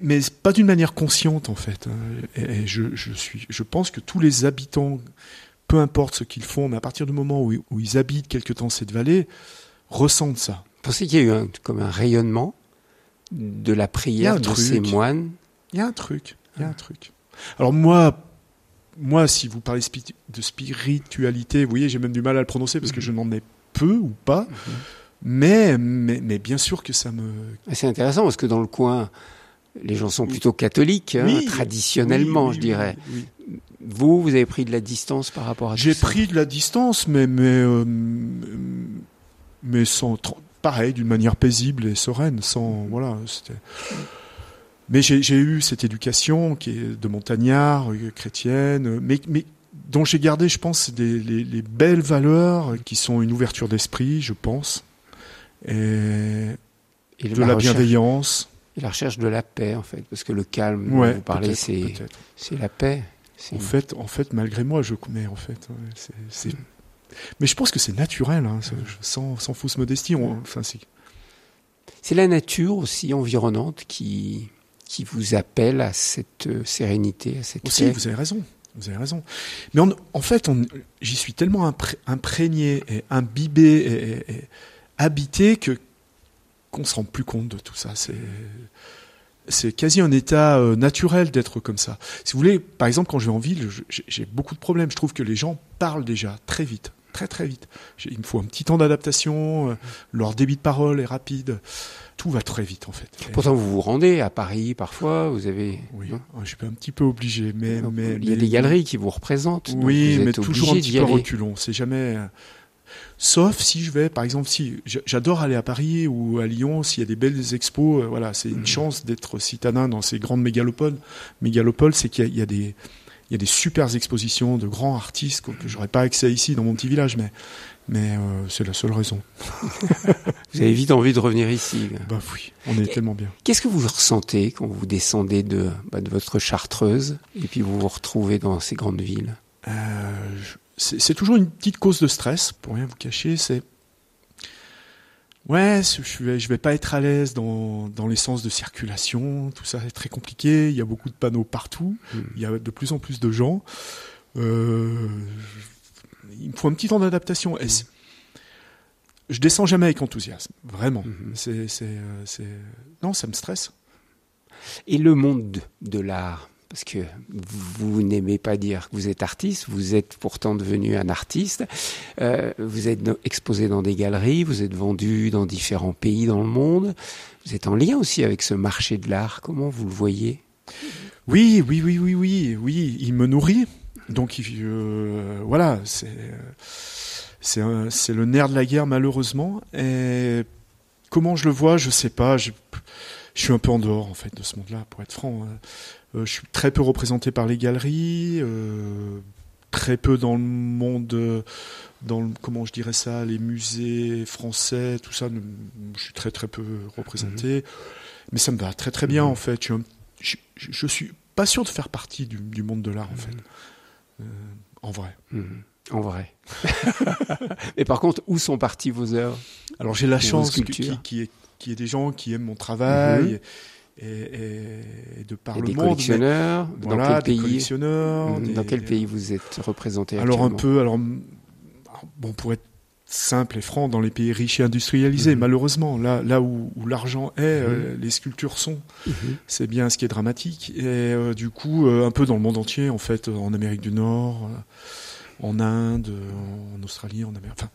mais pas d'une manière consciente en fait. hein. Et, je, je suis, je pense que tous les habitants, peu importe ce qu'ils font, mais à partir du moment où, où ils habitent quelque temps cette vallée, ressentent ça. Vous pensez qu'il y a eu un, comme un rayonnement de la prière de ces moines? Il y a un truc, il y a un truc. Alors moi, moi, si vous parlez de spiritualité, vous voyez, j'ai même du mal à le prononcer parce que je n'en ai peu ou pas. Mais, mais, mais bien sûr que ça me. Ah, C'est intéressant parce que dans le coin, les gens sont plutôt catholiques, hein, Oui, traditionnellement, oui, je dirais. oui. Vous, vous avez pris de la distance par rapport à tout J'ai pris de la distance, mais mais euh, mais sans pareil, d'une manière paisible et sereine, sans voilà. Mais j'ai eu cette éducation qui est de montagnard, euh, chrétienne, euh, mais mais dont j'ai gardé, je pense, des, les, les belles valeurs qui sont une ouverture d'esprit, je pense, et et de la recherche, bienveillance. Et la recherche de la paix, en fait, parce que le calme Ouais, dont vous parlez, c'est c'est la paix. C'est En fait, en fait, malgré moi, je mais en fait, ouais, c'est, c'est- mais je pense que c'est naturel, hein, c'est- sans, sans fausse modestie. On, enfin, c'est, c'est la nature aussi environnante qui qui vous appelle à cette euh, sérénité, à cette aussi, paix. vous avez raison, vous avez raison. Mais en, en fait, j'y suis tellement impré- imprégné et imbibé et, et- et habité que qu'on se rend plus compte de tout ça. C'est c'est quasi un état euh, naturel d'être comme ça. Si vous voulez, par exemple, quand je vais en ville, j'ai beaucoup de problèmes. Je trouve que les gens parlent déjà très vite, très très vite. Il me faut un petit temps d'adaptation. euh, leur débit de parole est rapide. Tout va très vite en fait. Pourtant, vous vous rendez à Paris parfois, vous avez. oui, non je suis un petit peu obligé, mais, mais il y a mais- des galeries qui vous représentent. donc Oui, vous mais êtes toujours un petit peu aller. reculons. C'est jamais. Sauf si je vais, par exemple, si j'adore aller à Paris ou à Lyon, s'il y a des belles expos, euh, voilà, c'est Mhm. une chance d'être citadin dans ces grandes mégalopoles. Mégalopoles, c'est qu'il y, a- il y a des il y a des super expositions de grands artistes que, que j'aurais pas accès ici dans mon petit village, mais mais euh, c'est la seule raison. Vous avez vite envie de revenir ici. Bah oui, on est tellement bien. Qu'est-ce que vous ressentez quand vous descendez de, bah, de votre chartreuse et puis vous vous retrouvez dans ces grandes villes? Euh, je- c'est toujours une petite cause de stress, pour rien vous cacher. C'est ouais, je vais, je vais pas être à l'aise dans, dans les sens de circulation. Tout ça est très compliqué. Il y a beaucoup de panneaux partout. Hmm. Il y a de plus en plus de gens. Euh, il me faut un petit temps d'adaptation. C'est- je descends jamais avec enthousiasme, vraiment. C'est, c'est, euh, c'est- non, ça me stresse. Et le monde de, de l'art parce que vous n'aimez pas dire que vous êtes artiste, vous êtes pourtant devenu un artiste. Euh, vous êtes exposé dans des galeries, vous êtes vendu dans différents pays dans le monde. Vous êtes en lien aussi avec ce marché de l'art. Comment vous le voyez? Oui, oui, oui, oui, oui, oui, il me nourrit. Donc, euh, voilà, c'est le nerf de la guerre malheureusement. Et comment je le vois, je sais pas. Je, je suis un peu en dehors en fait de ce monde-là, pour être franc. Euh, je suis très peu représenté par les galeries, euh, très peu dans le monde, euh, dans le, comment je dirais ça, les musées français, tout ça. Je suis très très peu représenté, mais ça me va très très bien Mhm. en fait. Je, suis un- je, je- je suis pas sûr de faire partie du, du monde de l'art en fait. Euh, en vrai. Mhm. En vrai. Mais par contre, où sont parties vos œuvres? Alors j'ai la chance qu'il y, ait- qu'il y ait des gens qui aiment mon travail Mhm. Et, de par le des monde. mais- collectionneurs voilà, Dans quel des pays collectionneurs. Mhm. des- Dans quel pays vous êtes représenté Alors un peu, alors bon pour être simple et franc, dans les pays riches et industrialisés, Mhm. malheureusement, là, là où, où l'argent est, euh, les sculptures sont. Mhm. C'est bien ce qui est dramatique. Et euh, du coup, euh, un peu dans le monde entier, en fait, en Amérique du Nord, en Inde, en Australie, en Amérique. Enfin,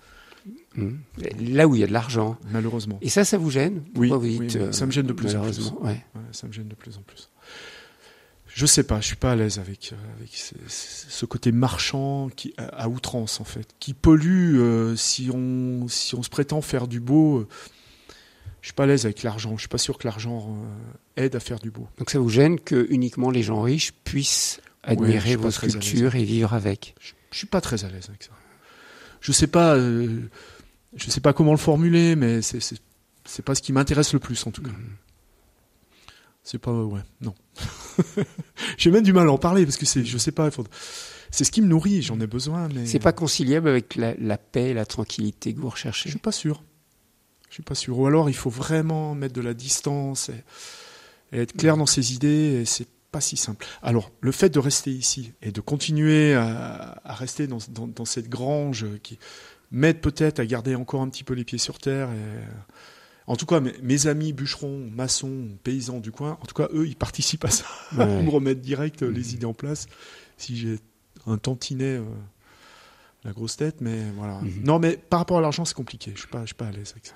Mhm. Là où il y a de l'argent. malheureusement. Et ça, ça vous gêne? Oui, vous oui, dites, oui, euh, ça me gêne de plus en plus. ouais. Ouais, ça me gêne de plus en plus. Je sais pas, je suis pas à l'aise avec, euh, avec ce, ce côté marchand qui à, à outrance en fait, qui pollue euh, si on si on se prétend faire du beau. euh, je suis pas à l'aise avec l'argent. Je suis pas sûr que l'argent euh, aide à faire du beau. Donc ça vous gêne que uniquement les gens riches puissent admirer l'aise. sculptures et vivre avec? Je, je suis pas très à l'aise avec ça. Je sais pas, euh, je sais pas comment le formuler, mais c'est c'est pas ce qui m'intéresse le plus en tout cas. Mhm. C'est pas ouais, non. J'ai même du mal à en parler parce que c'est, je sais pas, faut- c'est ce qui me nourrit, j'en ai besoin, mais C'est pas conciliable avec la, la paix et la tranquillité que vous je recherchez suis pas sûr. Je suis pas sûr. Ou alors il faut vraiment mettre de la distance et, et être clair dans ses idées. Et c'est pas si simple. Alors le fait de rester ici et de continuer à, à rester dans, dans, dans cette grange qui m'aide peut-être à garder encore un petit peu les pieds sur terre. Et, en tout cas, mes, mes amis bûcherons, maçons, paysans du coin, en tout cas eux, ils participent à ça. Ouais. Ils me remettre direct euh, les Mhm. idées en place si j'ai un tantinet euh, la grosse tête mais voilà Mhm. non mais par rapport à l'argent c'est compliqué je suis pas je suis pas à l'aise avec ça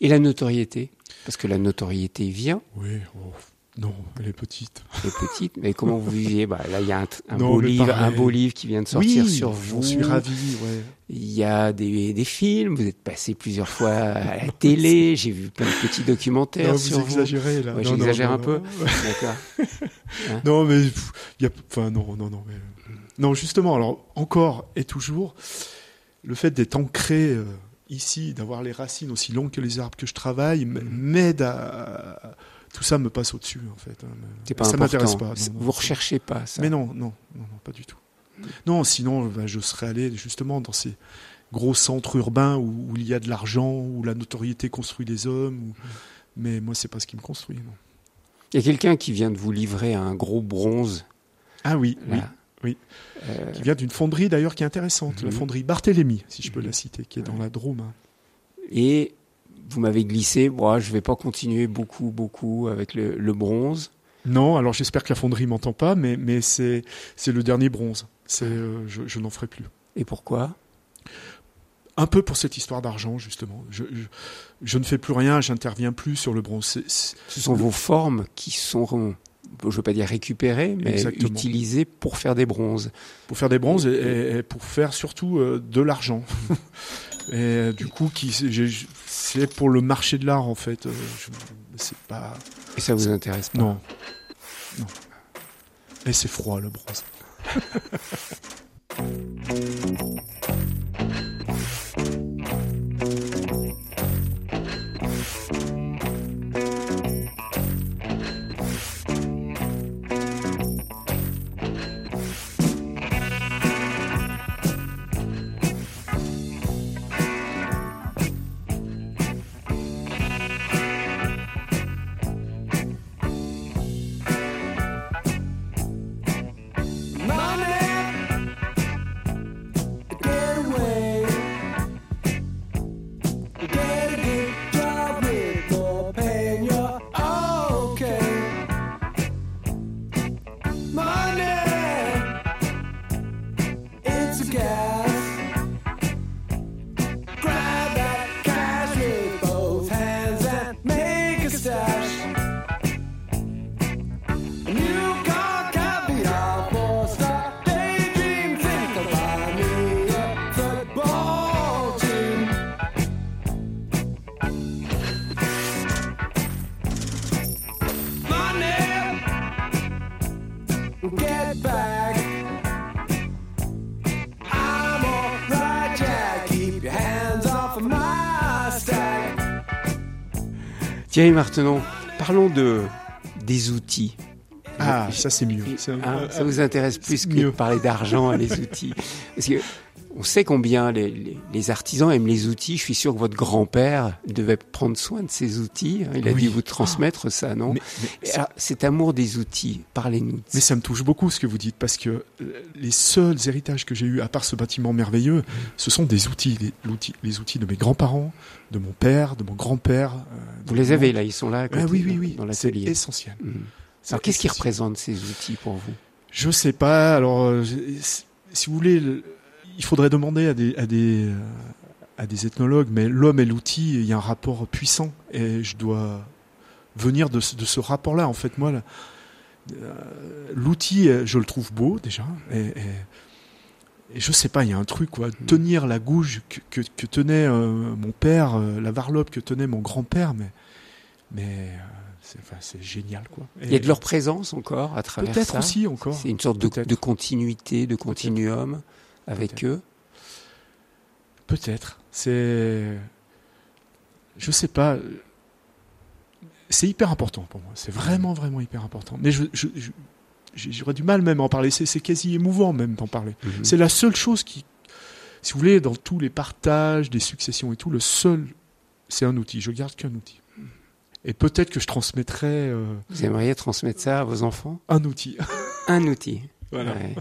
Et la notoriété? Parce que la notoriété vient, oui oh, non elle est petite elle est petite, mais comment vous viviez bah, Là, il y a un, un Non, beau livre, un pareil. beau livre qui vient de sortir oui sur vous. j'en suis ravi ouais Il y a des, des films, vous êtes passé plusieurs fois à la télé, j'ai vu plein de petits documentaires non, sur vous exagérez là Ouais, Non, non, j'exagère un peu. non. non mais pff, il y a enfin non non non mais euh, non justement alors encore et toujours le fait d'être ancré euh, ici d'avoir les racines aussi longues que les arbres que je travaille m- Mhm. m'aide à, à- tout ça me passe au-dessus en fait hein. Pas ça m'intéresse pas non, non, vous recherchez pas ça. Mais non, non, non, non, pas du tout. Non, sinon, bah, je serais allé justement dans ces gros centres urbains où, où il y a de l'argent, où la notoriété construit des hommes. où- Mais moi, c'est pas ce qui me construit. Non. Il y a quelqu'un qui vient de vous livrer un gros bronze. Ah oui, oui. Là. oui. Euh, Qui vient d'une fonderie d'ailleurs qui est intéressant, la Mhm. fonderie Barthélemy, si je peux Mhm. la citer, qui est dans Ouais. la Drôme. hein. et vous m'avez glissé, moi, je vais pas continuer beaucoup, beaucoup avec le, le bronze. Non, alors j'espère que la fonderie m'entend pas, mais, mais c'est, c'est le dernier bronze. C'est, euh, je, je n'en ferai plus. Et pourquoi? Un peu pour cette histoire d'argent, justement. Je, je, je ne fais plus rien, j'interviens plus sur le bronze. Ce sont vos formes qui sont, je veux pas dire récupérées, mais Exactement. utilisées pour faire des bronzes. pour faire des bronzes et, et- et pour faire surtout euh, de l'argent. et euh, du coup, qui, c'est pour le marché de l'art, en fait. Euh, je- c'est pas. Et ça vous intéresse pas Non. Non. Et c'est froid, le bronze. Thierry Martenon, parlons de des outils. Ah, ça c'est mieux. C'est- Hein, euh, ça vous intéresse plus que mieux. parler d'argent et les outils. Parce que on sait combien les, les- les artisans aiment les outils. Je suis sûr que votre grand-père devait prendre soin de ces outils. hein. Il a Oui. dû vous transmettre ça, non mais, mais- Et alors, cet amour des outils, parlez-nous. mais ça. me touche beaucoup ce que vous dites parce que euh, les seuls héritages que j'ai eus, à part ce bâtiment merveilleux, ce sont des outils, les, les outils de mes grands-parents, de mon père, de mon grand-père. euh, Vous les avez là, ils sont là à côté, Ah oui, oui, oui. dans C'est essentiel. C'est Alors, qu'est-ce qui représente ces outils pour vous? Je sais pas. Alors, euh, si vous voulez, le- il faudrait demander à des, à des, euh, à des ethnologues, mais l'homme et l'outil, il y a un rapport puissant, et je dois venir de, ce- de ce rapport-là. En fait, moi, euh, l'outil, je le trouve beau déjà, et, et, et je sais pas, il y a un truc quoi, tenir la gouge que, que, que tenait euh, mon père, euh, la varlope que tenait mon grand-père, mais, mais euh, c'est, enfin, génial quoi. Il y a de leur présence encore à travers peut-être ça aussi encore. C'est une sorte de, Peut-être. de continuité, de continuum avec eux. Peut-être. C'est. Je sais pas. C'est hyper important pour moi. C'est vraiment, vraiment hyper important. Mais je, je- je- j'ai- j'aurais du mal même à en parler. C'est, quasi émouvant même d'en parler. Mhm. C'est la seule chose qui, si vous voulez, dans tous les partages, des successions et tout, le seul, c'est un outil. Je garde qu'un outil. Et peut-être que je transmettrai euh, Vous aimeriez transmettre ça à vos enfants? un outil. Un outil. Voilà. Ouais.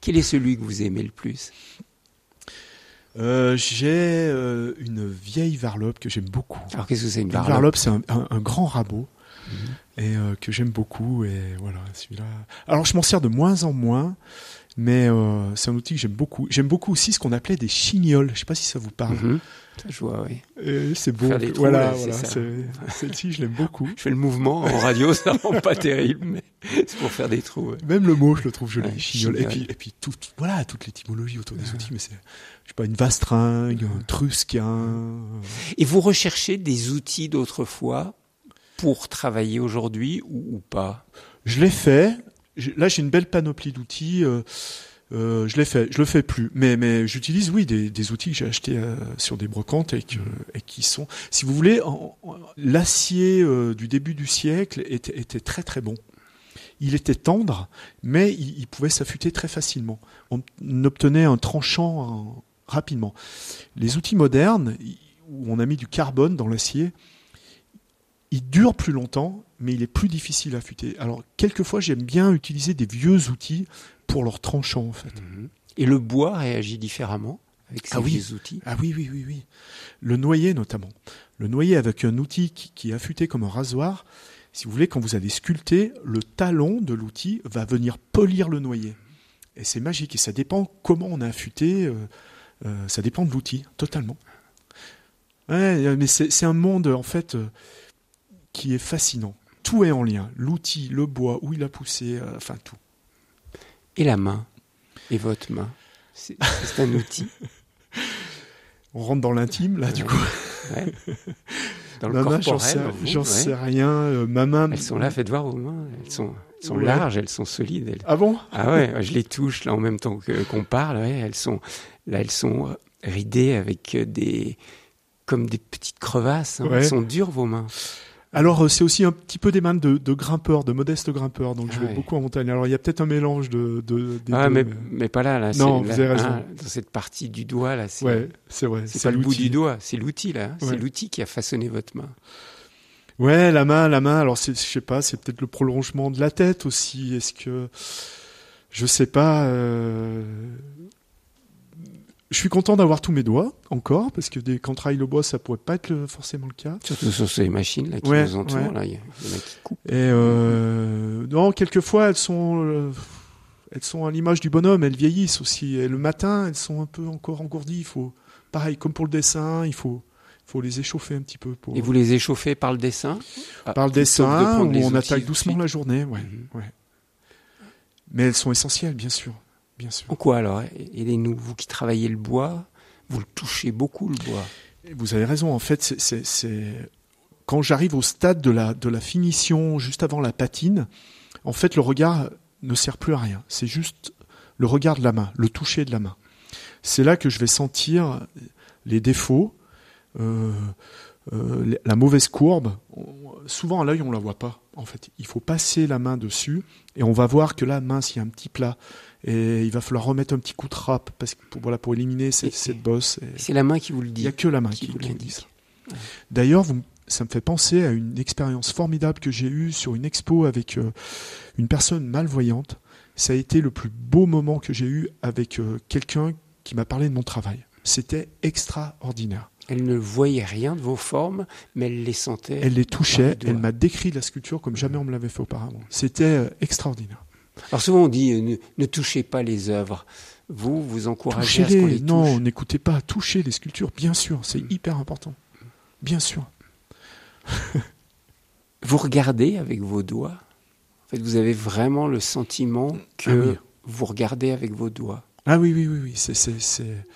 Quel est celui que vous aimez le plus? Euh, j'ai euh, une vieille varlope que j'aime beaucoup. Alors qu'est-ce que c'est une Une varlope? varlope, c'est un, un- un grand rabot Mhm. et euh, que j'aime beaucoup. Et voilà, celui-là. Alors, je m'en sers de moins en moins, mais euh, c'est un outil que j'aime beaucoup. J'aime beaucoup aussi ce qu'on appelait des chignoles. Je sais pas si ça vous parle. Mhm. Ça, je vois, oui. Euh, c'est beau. Trous, voilà, Celle-ci, je l'aime beaucoup. Je fais le mouvement en radio, ça rend pas terrible, mais c'est pour faire des trous. ouais. Même le mot, je le trouve joli. Ouais, chignole. Et puis, et puis tout, voilà, toute l'étymologie autour des outils. Mais c'est, je sais pas, une vastringue, un trusquin. Et vous recherchez des outils d'autrefois pour travailler aujourd'hui ou, ou pas? Je l'ai fait. Là, j'ai une belle panoplie d'outils. euh, euh, je l'ai fait. Je le fais plus. Mais, j'utilise, oui, des, outils que j'ai achetés euh, sur des brocantes et, que, qui sont, si vous voulez, l'acier du début du siècle était, très très bon. Il était tendre, mais il, il pouvait s'affûter très facilement. On obtenait un tranchant rapidement. Les outils modernes, où on a mis du carbone dans l'acier, il dure plus longtemps, mais il est plus difficile à affûter. Alors, quelquefois, j'aime bien utiliser des vieux outils pour leur tranchant, en fait. Et le bois réagit différemment avec ces Ah oui. outils? Ah oui, oui, oui, oui. Le noyer, notamment. Le noyer avec un outil qui, qui est affûté comme un rasoir, si vous voulez, quand vous allez sculpter, le talon de l'outil va venir polir le noyer. Et c'est magique. Et ça dépend comment on a affûté. euh, euh, ça dépend de l'outil, totalement. Ouais, mais c'est c'est un monde, en fait, euh, qui est fascinant. Tout est en lien. L'outil, le bois, où il a poussé, euh, enfin tout. Et la main Et votre main C'est un outil On rentre dans l'intime, là, du coup. ouais. Dans le Ma main, j'en sais, ouais. sais rien. euh, ma main. Elles sont là, faites voir vos mains. Elles sont, elles sont Ouais. larges, elles sont solides. elles- Ah bon? Ah ouais, je les touche là en même temps que qu'on parle. Ouais, elles sont là, elles sont ridées avec des comme des petites crevasses. hein. Elles sont dures vos mains. Alors, euh, c'est aussi un petit peu des mains de, de grimpeurs, de modestes grimpeurs. Donc, je Ah vais ouais. beaucoup en montagne. Alors, il y a peut-être un mélange de, de des Ah, deux, mais, mais- mais pas là, là. Non, vous avez raison. hein, dans cette partie du doigt là, c'est Ouais, c'est vrai. c'est pas le bout du doigt, c'est l'outil là. hein. Ouais. C'est l'outil qui a façonné votre main. Ouais, la main, la main. Alors, je sais pas, c'est peut-être le prolongement de la tête aussi. Est-ce que, je sais pas. euh, Je suis content d'avoir tous mes doigts encore parce que des... quand on travaille le bois, ça pourrait pas être le- forcément le cas. Surtout sur ces machines là qui Ouais, nous entourent ouais. là, il y, en a qui coupent. Et euh, non, quelquefois elles sont, euh, elles sont à l'image du bonhomme. Elles vieillissent aussi. Et le matin, elles sont un peu encore engourdies. Il faut, pareil, comme pour le dessin, il faut, faut les échauffer un petit peu pour. Et vous les échauffez par le dessin? Ah, par le de dessin, où les on attaque de doucement la journée. Ouais, ouais. Mais elles sont essentielles, bien sûr, bien sûr. En quoi alors? Aidez-nous, vous qui travaillez le bois, vous le touchez beaucoup le bois. Vous avez raison. En fait, c'est- quand j'arrive au stade de la de la finition, juste avant la patine, en fait, le regard ne sert plus à rien. C'est juste le regard de la main, le toucher de la main. C'est là que je vais sentir les défauts, euh, euh, la mauvaise courbe. On- souvent à l'œil, on la voit pas. En fait, il faut passer la main dessus et on va voir que là, mince, il y a un petit plat et il va falloir remettre un petit coup de râpe parce que pour, voilà pour éliminer cette, Et- cette bosse. C'est la main qui vous le il dit. n'y a que la main qui qui, vous l'indique. dit. D'ailleurs, ça me fait penser à une expérience formidable que j'ai eue sur une expo avec euh, une personne malvoyante. Ça a été le plus beau moment que j'ai eu avec euh, quelqu'un qui m'a parlé de mon travail. C'était extraordinaire. Elle ne voyait rien de vos formes, mais elle les sentait. Elle les touchait, les elle m'a décrit la sculpture comme jamais on me l'avait fait auparavant. C'était euh, extraordinaire. Alors souvent on dit euh, ne, ne touchez pas les œuvres. Vous, vous encouragez à ce qu'on les non, n'écoutez pas, touchez les sculptures, bien sûr, c'est Mm. hyper important. Bien sûr. Vous regardez avec vos doigts? En fait, vous avez vraiment le sentiment que Ah oui. vous regardez avec vos doigts? Ah oui, oui, oui, oui. C'est, c'est, c'est...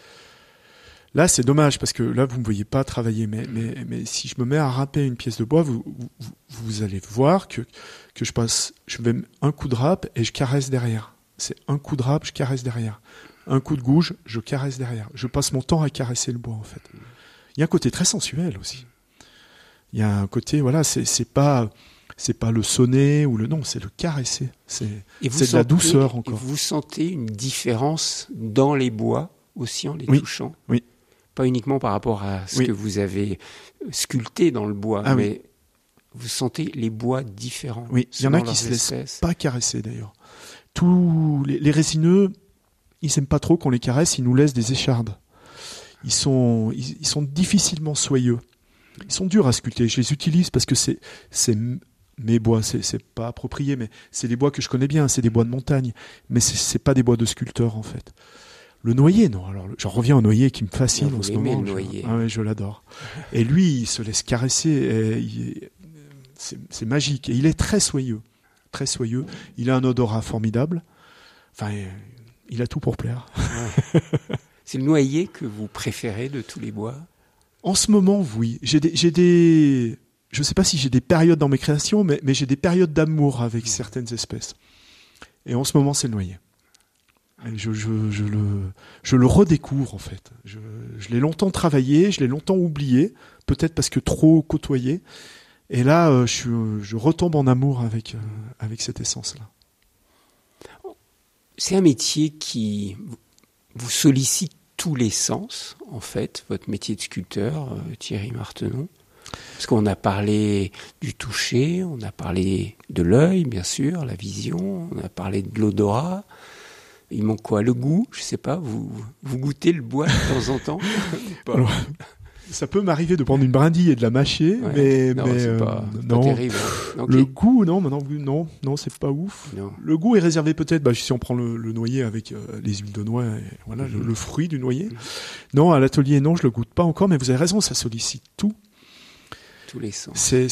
Là, c'est dommage parce que là, vous ne me voyez pas travailler. Mais, mais, mais si je me mets à râper une pièce de bois, vous, vous, vous allez voir que, que je passe, je mets un coup de râpe et je caresse derrière. C'est un coup de râpe, je caresse derrière. Un coup de gouge, je caresse derrière. Je passe mon temps à caresser le bois, en fait. Il y a un côté très sensuel aussi. Il y a un côté, voilà, c'est, c'est pas, c'est pas le sonner ou le non, c'est le caresser. C'est, C'est de la sentez- douceur encore. et Vous sentez une différence dans les bois aussi en les Oui. touchant? Oui. Pas uniquement par rapport à ce Oui. que vous avez sculpté dans le bois, Ah oui. mais vous sentez les bois différents. Oui, il y en a qui se laissent espèces. pas caresser d'ailleurs. Tous les, les résineux, ils aiment pas trop qu'on les caresse, ils nous laissent des échardes. Ils sont, ils, ils sont difficilement soyeux. Ils sont durs à sculpter. Je les utilise parce que c'est, c'est mes bois. C'est, c'est pas approprié, mais c'est des bois que je connais bien. C'est des bois de montagne, mais c'est pas des bois de sculpteur en fait. Le noyer, non. Alors, j'en reviens au noyer qui me fascine Ah, en ce moment. le noyer. ah ouais, je l'adore. Et lui, il se laisse caresser. C'est, magique. Et il est très soyeux, très soyeux. Il a un odorat formidable. Enfin, il a tout pour plaire. C'est le noyer que vous préférez de tous les bois? En ce moment, oui. J'ai des, je sais pas si j'ai des périodes dans mes créations, mais, mais j'ai des périodes d'amour avec certaines espèces. Et en ce moment, c'est le noyer. Je, je, je le, je le redécouvre en fait. Je, je l'ai longtemps travaillé, je l'ai longtemps oublié, peut-être parce que trop côtoyé. Et là, euh, je, je retombe en amour avec, euh, avec cette essence-là. C'est un métier qui vous sollicite tous les sens, en fait, votre métier de sculpteur, euh, Thierry Martenon. Parce qu'on a parlé du toucher, on a parlé de l'œil, bien sûr, la vision, on a parlé de l'odorat. Il manque quoi Le goût Je sais pas, vous, vous goûtez le bois de temps en temps Alors, Ça peut m'arriver de prendre une brindille et de la mâcher, Ouais. mais, non, mais euh, pas, pas. Le goût, non, non, non, non, c'est pas ouf. Non. Le goût est réservé peut-être, bah, si on prend le, le noyer avec euh, les huiles de noix, et voilà, le, Mhm. le fruit du noyer. Mhm. Non, à l'atelier, non, je le goûte pas encore, mais vous avez raison, ça sollicite tout. Tous les sens. C'est,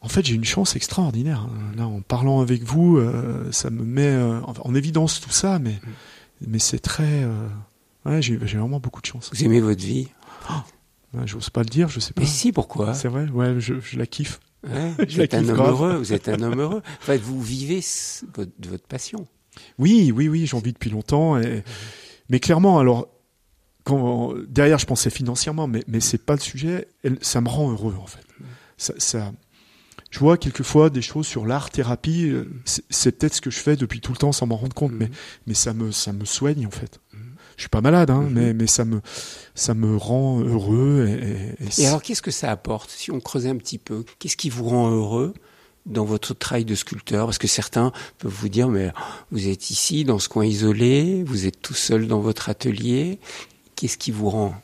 en fait, j'ai une chance extraordinaire. hein. Là, en parlant avec vous, euh, ça me met euh, en, en évidence tout ça, mais, mais c'est très, euh, ouais, j'ai, vraiment beaucoup de chance. Vous aimez votre vie Ouais, j'ose pas le dire, je sais pas. Mais si, pourquoi? C'est vrai, ouais, je, je la kiffe. Ouais, Je Vous la êtes un homme heureux. Vous êtes un homme heureux. En fait, vous vivez votre, passion. Oui, oui, oui, j'en vis depuis longtemps. Et... Mais clairement, alors, quand, derrière, je pensais financièrement, mais, mais c'est pas le sujet. Ça me rend heureux, en fait. Ça, ça- je vois quelquefois des choses sur l'art thérapie. euh, C'est peut-être ce que je fais depuis tout le temps sans m'en rendre compte, mais, mais ça me, ça me soigne, en fait. Mhm. Je suis pas malade, hein, Mhm. mais, mais ça me, ça me rend heureux. Et, et- et Et alors, qu'est-ce que ça apporte Si on creusait un petit peu, qu'est-ce qui vous rend heureux dans votre travail de sculpteur? Parce que certains peuvent vous dire, mais vous êtes ici, dans ce coin isolé, vous êtes tout seul dans votre atelier. Qu'est-ce qui vous rend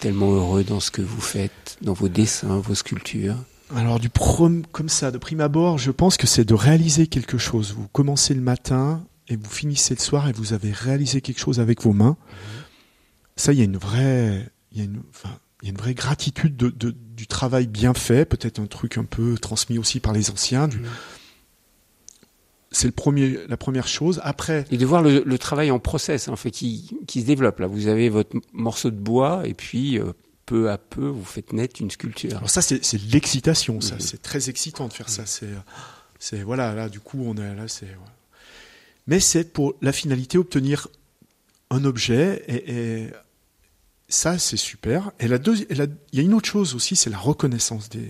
tellement heureux dans ce que vous faites, dans vos dessins, vos sculptures? Alors du prom comme ça, de prime abord, je pense que c'est de réaliser quelque chose. Vous commencez le matin et vous finissez le soir et vous avez réalisé quelque chose avec vos mains. Ça, il y a une vraie, il y a une, enfin, il y a une vraie gratitude de, de- du travail bien fait, peut-être un truc un peu transmis aussi par les anciens. du- Mhm. C'est le premier, la première chose. Après, Et de voir le, le travail en process, en fait, qui, qui se développe. Là, vous avez votre morceau de bois et puis euh, peu à peu, vous faites naître une sculpture. alors ça, c'est l'excitation. Ça, c'est très excitant de faire ça. C'est, c'est voilà, là, du coup, on est là, c'est. Mais c'est pour la finalité obtenir un objet et, et ça c'est super. Et la il y a une autre chose aussi, c'est la reconnaissance des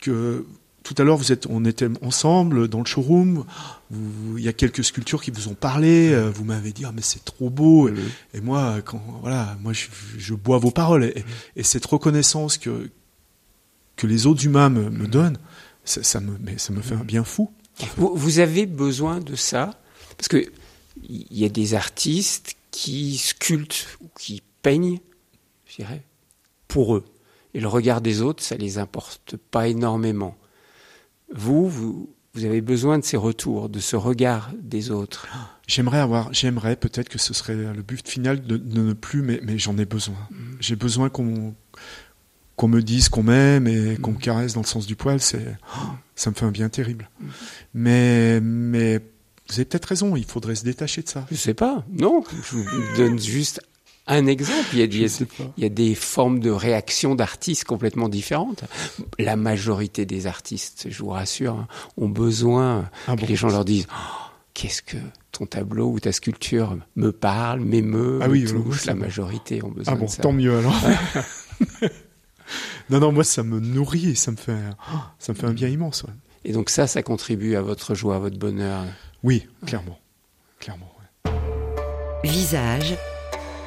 que tout à l'heure vous êtes, on était ensemble dans le showroom. Il y a quelques sculptures qui vous ont parlé. euh, Vous m'avez dit ah mais c'est trop beau. Et, et moi quand voilà, moi je, je bois vos paroles et, et cette reconnaissance que que les autres humains me, me donnent, ça, ça me mais ça me fait un bien fou. Vous, vous avez besoin de ça? Parce que il y a des artistes qui sculptent ou qui peignent, je dirais, pour eux. Et le regard des autres, ça les importe pas énormément. Vous, vous, vous avez besoin de ces retours, de ce regard des autres. J'aimerais avoir, j'aimerais peut-être que ce serait le but final de, de ne plus, mais, mais j'en ai besoin. J'ai besoin qu'on qu'on me dise qu'on m'aime et qu'on me caresse dans le sens du poil. C'est, ça me fait un bien terrible. Mais, mais vous avez peut-être raison. Il faudrait se détacher de ça. Je sais pas, non. Je vous donne juste un exemple. Il y a, il y des formes de réaction d'artistes complètement différentes. La majorité des artistes, je vous rassure, hein, ont besoin Ah que bon les gens leur disent Oh, Qu'est-ce que ton tableau ou ta sculpture me parle, m'émeut, Ah me oui, touche La majorité ont besoin Ah bon, de ça. tant mieux alors. non, non, moi ça me nourrit et ça me fait, ça me fait un bien immense. ouais. Et donc ça, ça contribue à votre joie, à votre bonheur. Oui, clairement, clairement. ouais. Visage,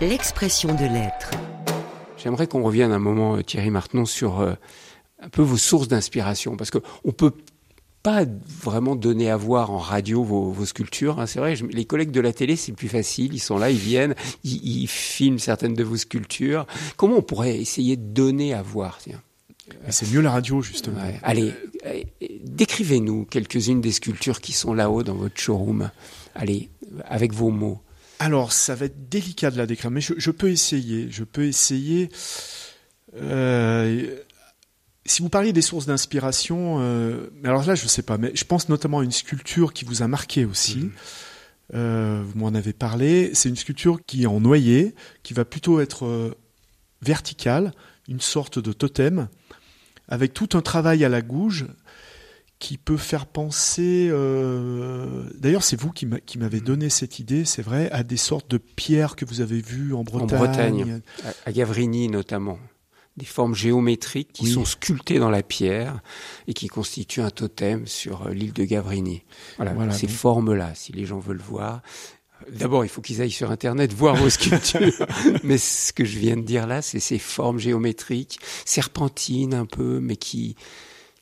l'expression de l'être. J'aimerais qu'on revienne un moment, euh, Thierry Martenon, sur euh, un peu vos sources d'inspiration, parce que on peut pas vraiment donner à voir en radio vos, vos sculptures. hein. C'est vrai, je- les collègues de la télé, c'est plus facile. Ils sont là, ils viennent, ils, ils filment certaines de vos sculptures. Comment on pourrait essayer de donner à voir tiens? Mais c'est mieux la radio justement. Ouais. Allez, euh, décrivez-nous quelques-unes des sculptures qui sont là-haut dans votre showroom. Allez, avec vos mots. Alors, ça va être délicat de la décrire, mais je, je peux essayer. Je peux essayer. Euh, si vous parliez des sources d'inspiration, euh, mais alors là, je sais pas, mais je pense notamment à une sculpture qui vous a marqué aussi. Euh, vous m'en avez parlé. C'est une sculpture qui est en noyer, qui va plutôt être verticale, une sorte de totem, avec tout un travail à la gouge qui peut faire penser. euh, D'ailleurs, c'est vous qui m'a- qui m'avez donné cette idée, c'est vrai, à des sortes de pierres que vous avez vues en Bretagne. Bretagne. à, Gavrini notamment, des formes géométriques qui Oui. sont sculptées dans la pierre et qui constituent un totem sur euh, l'île de Gavrini. Voilà, Voilà, ces formes-là, si les gens veulent voir. D'abord, il faut qu'ils aillent sur Internet voir vos sculptures. mais ce que je viens de dire là, c'est ces formes géométriques, serpentines un peu, mais qui,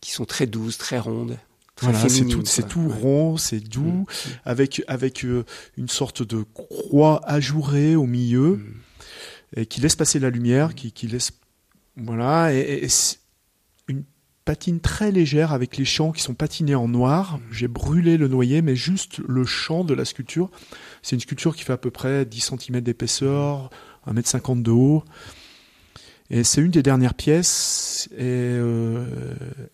qui sont très douces, très rondes. Très Voilà, c'est tout, c'est rond, c'est doux, avec avec euh, une sorte de croix ajourée au milieu Mm. et qui laisse passer la lumière, qui, qui laisse Voilà, et, une patine très légère avec les champs qui sont patinés en noir. J'ai brûlé le noyer, mais juste le champ de la sculpture. C'est une sculpture qui fait à peu près 10 cm d'épaisseur, 1m50 de haut. Et c'est une des dernières pièces et, euh,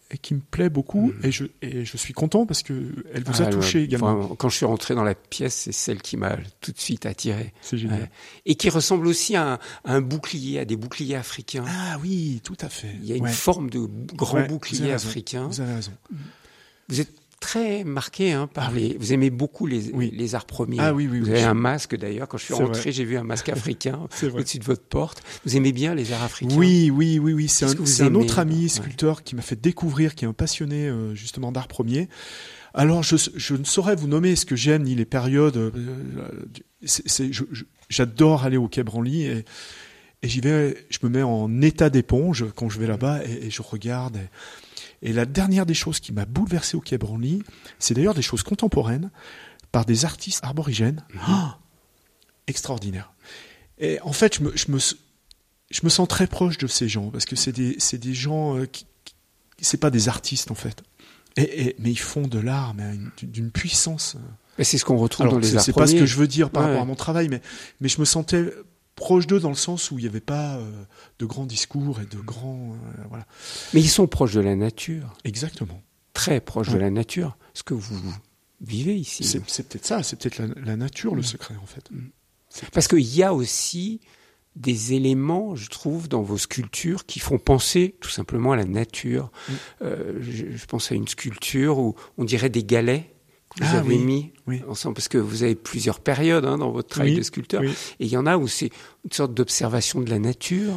et qui me plaît beaucoup. Mhm. Et, je, et je suis content parce que elle vous a Ah, touché également. Enfin, quand je suis rentré dans la pièce, c'est celle qui m'a tout de suite attiré. c'est génial. Ouais. Et qui ressemble aussi à un, à un bouclier, à des boucliers africains. Ah oui, tout à fait. Il y a une forme de grand Ouais, vous bouclier raison. africain. Vous avez raison. Vous êtes très marqué hein, par Ah les. Vous aimez beaucoup les, Oui. les arts premiers. Ah oui, oui, Vous avez un masque d'ailleurs. Quand je suis rentré, j'ai vu un masque africain au-dessus de votre porte. Vous aimez bien les arts africains? Oui, oui, oui, oui. C'est un, autre ami Ouais. sculpteur qui m'a fait découvrir, qui est un passionné euh, justement d'art premier. Alors, je, je ne saurais vous nommer ce que j'aime ni les périodes. euh, euh, J'adore aller au Quai Branly et, et j'y vais. Je me mets en état d'éponge quand je vais là-bas et, et je regarde. Et, et la dernière des choses qui m'a bouleversé au Quai Branly, c'est d'ailleurs des choses contemporaines par des artistes arborigènes. Ah extraordinaire. Et en fait, je me, je me, je me sens très proche de ces gens parce que c'est des, c'est des gens euh, qui, c'est pas des artistes en fait. Et, et- mais ils font de l'art, mais d'une puissance. euh. Mais C'est ce qu'on retrouve Alors, dans les arts c'est pas ce que je veux dire par Ouais. rapport à mon travail, mais, mais je me sentais proche d'eux dans le sens où il n'y avait pas euh, de grands discours et de grands, euh, voilà. Mais ils sont proches de la nature, Exactement. très proches de la nature. Ce que vous vivez ici. C'est peut-être ça, c'est peut-être la, la nature Mm. le secret en fait. Parce qu'il y a aussi des éléments, je trouve, dans vos sculptures qui font penser tout simplement à la nature. Mm. Euh, je, je pense à une sculpture où on dirait des galets vous Ah avez oui, mis oui. ensemble, parce que vous avez plusieurs périodes hein, dans votre travail Oui, de sculpteur. Et il y en a où c'est une sorte d'observation de la nature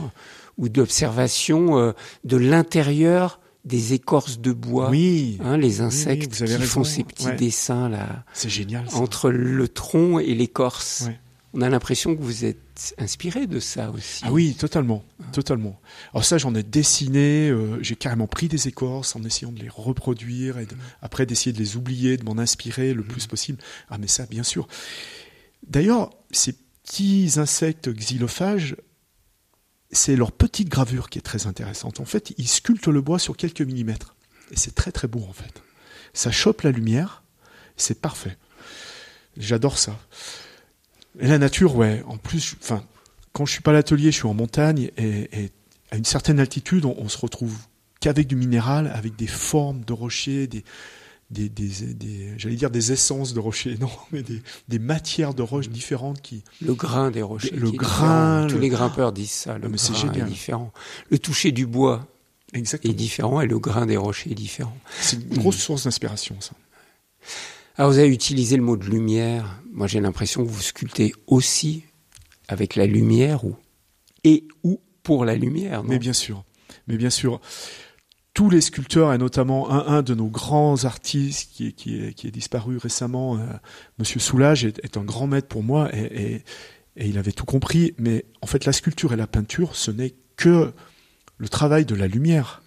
ou d'observation euh, de l'intérieur des écorces de bois. Oui, Hein, les insectes vous avez qui font ces petits ouais. dessins là c'est génial. ça. entre le tronc et l'écorce. Ouais. On a l'impression que vous êtes inspiré de ça aussi. Ah oui, totalement, totalement. Alors ça, j'en ai dessiné, euh, j'ai carrément pris des écorces en essayant de les reproduire et de- après d'essayer de les oublier, de m'en inspirer le plus possible. Ah mais ça, bien sûr. D'ailleurs, ces petits insectes xylophages, c'est leur petite gravure qui est très intéressante. En fait, ils sculptent le bois sur quelques millimètres. Et c'est très très beau en fait. Ça chope la lumière, c'est parfait. J'adore ça. Et la nature, ouais. En plus, enfin, quand je suis pas à l'atelier, je suis en montagne et, et à une certaine altitude, on, on se retrouve qu'avec du minéral, avec des formes de rochers, des, des, des, des- j'allais dire des essences de rochers, non, mais des, des matières de roches différentes qui. Le grain des rochers. Le est grain. Tous le- les grimpeurs disent ça. Le mais grain est génial. différent. Le toucher du bois est Exactement. différent et le grain des rochers est différent. C'est une grosse source d'inspiration, ça. Alors vous avez utilisé le mot de lumière. Moi j'ai l'impression que vous sculptez aussi avec la lumière ou et ou pour la lumière. Mais bien sûr, mais bien sûr, tous les sculpteurs et notamment un, de nos grands artistes qui est, disparu récemment, euh, Monsieur Soulage, est, un grand maître pour moi et il avait tout compris. Mais en fait, la sculpture et la peinture, ce n'est que le travail de la lumière.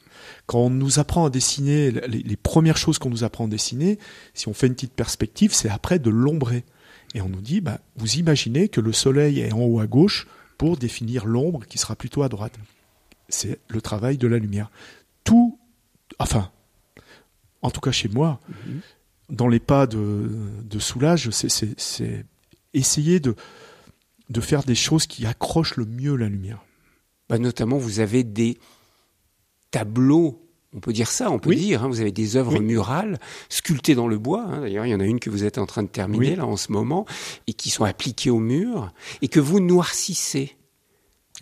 Quand on nous apprend à dessiner, les, les premières choses qu'on nous apprend à dessiner, si on fait une petite perspective, c'est après de l'ombrer. Et on nous dit, bah, vous imaginez que le soleil est en haut à gauche pour définir l'ombre qui sera plutôt à droite. C'est le travail de la lumière. Tout, enfin, en tout cas chez moi, Mhm. dans les pas de, de Soulage, c'est- essayer de, de faire des choses qui accrochent le mieux la lumière. Bah, notamment, vous avez des tableaux, on peut dire ça, on peut Oui. dire, hein, vous avez des œuvres Oui. murales sculptées dans le bois. hein. D'ailleurs, il y en a une que vous êtes en train de terminer Oui. là en ce moment, et qui sont appliquées au mur, et que vous noircissez.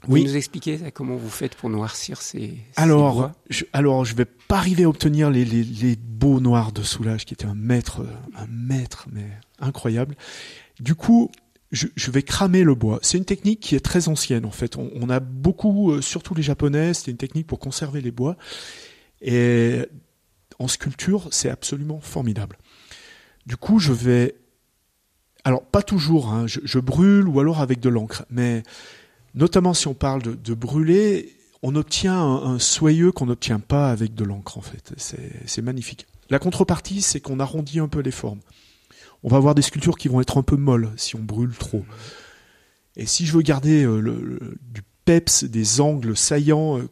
Vous Oui. nous expliquez ça, comment vous faites pour noircir ces, ces Alors, bois je, alors, je vais pas arriver à obtenir les, les, les beaux noirs de Soulage, qui était un maître, un maître, mais incroyable. Du coup, je, je vais cramer le bois. C'est une technique qui est très ancienne, en fait. On, on a beaucoup, euh, surtout les Japonais, c'était une technique pour conserver les bois. Et en sculpture, c'est absolument formidable. Du coup, je vais, alors pas toujours, hein, je, je brûle ou alors avec de l'encre, mais notamment si on parle de, de brûler, on obtient un, un soyeux qu'on n'obtient pas avec de l'encre en fait. C'est c'est magnifique. La contrepartie, c'est qu'on arrondit un peu les formes. On va avoir des sculptures qui vont être un peu molles si on brûle trop. Et si je veux garder euh, du peps, des angles saillants, euh,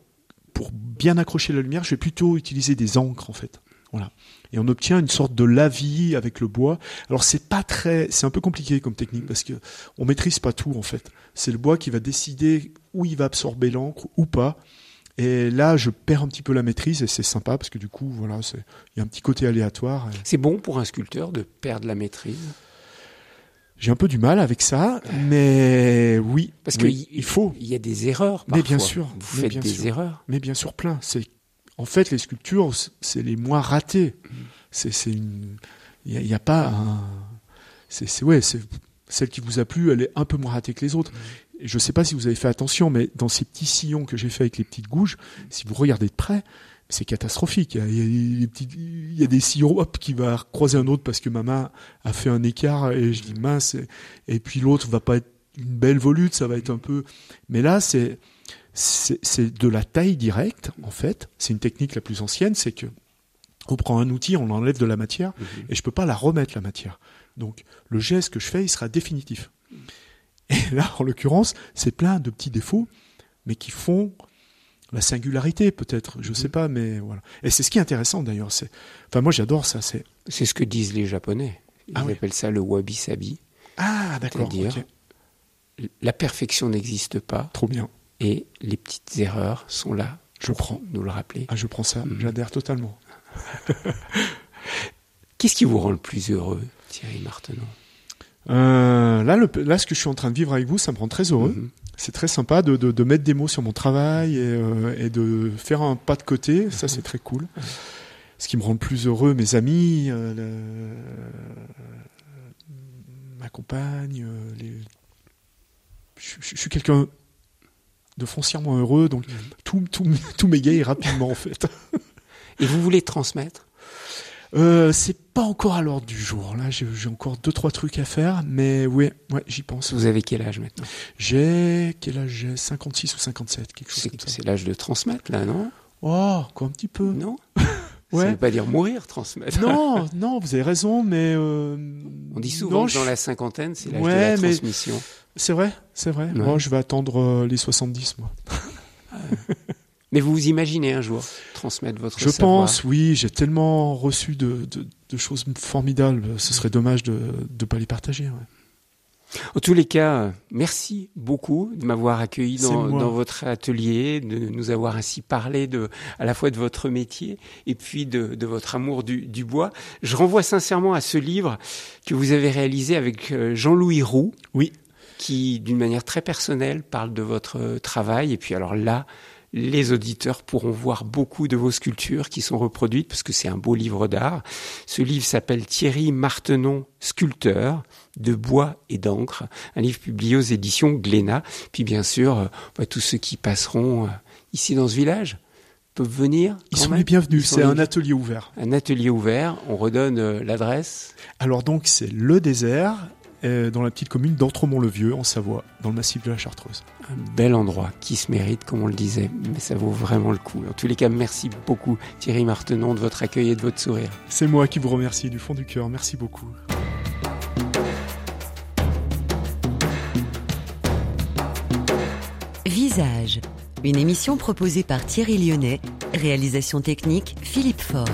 pour bien accrocher la lumière, je vais plutôt utiliser des encres en fait. Voilà. Et on obtient une sorte de lavis avec le bois. Alors c'est pas très, c'est un peu compliqué comme technique parce que on maîtrise pas tout en fait. C'est le bois qui va décider où il va absorber l'encre ou pas. Et là, je perds un petit peu la maîtrise et c'est sympa parce que du coup, voilà, il y a un petit côté aléatoire. Et C'est bon pour un sculpteur de perdre la maîtrise? J'ai un peu du mal avec ça, mais oui, Parce que oui, il- il faut. Il y a des erreurs. Mais bien parfois. sûr, Vous mais faites bien des sûr. erreurs. Mais bien sûr, plein. C'est en fait les sculptures, c'est les moins ratés. C'est une, il y, a- pas un, c'est ouais, celle qui vous a plu, elle est un peu moins ratée que les autres. Je sais pas si vous avez fait attention, mais dans ces petits sillons que j'ai fait avec les petites gouges, si vous regardez de près, c'est catastrophique. Il y, a, des petites- il y a des sillons hop, qui va croiser un autre parce que ma main a fait un écart et je dis mince. Et, puis l'autre va pas être une belle volute, ça va être un peu. Mais là, c'est de la taille directe en fait. C'est une technique la plus ancienne, c'est que on prend un outil, on enlève de la matière et je peux pas la remettre la matière. Donc le geste que je fais, il sera définitif. Et là, en l'occurrence, c'est plein de petits défauts, mais qui font la singularité peut-être, je sais pas, mais voilà. Et c'est ce qui est intéressant d'ailleurs. C'est, enfin moi j'adore ça. C'est C'est ce que disent les Japonais. Ils Ah oui. appellent ça le wabi-sabi. ah d'accord, C'est-à-dire. La perfection n'existe pas trop bien. et les petites erreurs sont là. Je prends. Nous le rappeler. Ah je prends ça, Mhm. j'adhère totalement. Qu'est-ce qui vous rend le plus heureux, Thierry Martenon Euh, là, le, là, ce que je suis en train de vivre avec vous, ça me rend très heureux. Mhm. C'est très sympa de, de, de mettre des mots sur mon travail et, euh, et de faire un pas de côté. Ça, c'est très cool. Ce qui me rend le plus heureux, mes amis, euh, le- ma compagne. les... je, je- je suis quelqu'un de foncièrement heureux, donc tout, tout, tout m'égaye rapidement en fait. Et vous voulez transmettre? Euh, c'est pas encore à l'ordre du jour. Là, j'ai encore deux trois trucs à faire, mais ouais, j'y pense. Vous avez quel âge maintenant? J'ai quel âge j'ai? 56 ou 57, quelque chose C'est comme ça. c'est l'âge de transmettre, là, non? Oh, quoi un petit peu. Non? Ça Ouais. veut pas dire mourir, transmettre. Non, non, vous avez raison, mais euh, On dit souvent non, que dans je- la cinquantaine, c'est l'âge Ouais, de la transmission. C'est vrai, c'est vrai. Ouais. Moi, je vais attendre euh, les 70, moi. Mais vous vous imaginez un jour transmettre votre Je savoir pense, oui, j'ai tellement reçu de, de, de choses formidables. Ce serait dommage de ne pas les partager. ouais. En tous les cas, merci beaucoup de m'avoir accueilli dans, votre atelier, de nous avoir ainsi parlé de, à la fois de votre métier et puis de, de votre amour du, du bois. Je renvoie sincèrement à ce livre que vous avez réalisé avec euh, Jean-Louis Roux. Oui. Qui, d'une manière très personnelle, parle de votre travail. Et puis alors là, les auditeurs pourront voir beaucoup de vos sculptures qui sont reproduites parce que c'est un beau livre d'art. Ce livre s'appelle Thierry Martenon, sculpteur de bois et d'encre, un livre publié aux éditions Glénat. Puis bien sûr, euh, bah, tous ceux qui passeront euh, ici dans ce village peuvent venir. Ils sont même. les bienvenus. C'est un atelier ouvert. un atelier ouvert. On redonne euh, l'adresse. Alors donc, c'est le désert dans la petite commune d'Entremont-le-Vieux, en Savoie, dans le massif de la Chartreuse. Un bel endroit qui se mérite, comme on le disait, mais ça vaut vraiment le coup. En tous les cas, merci beaucoup Thierry Martenon de votre accueil et de votre sourire. C'est moi qui vous remercie du fond du cœur. Merci beaucoup. Visage, une émission proposée par Thierry Lyonnais, réalisation technique Philippe Faure.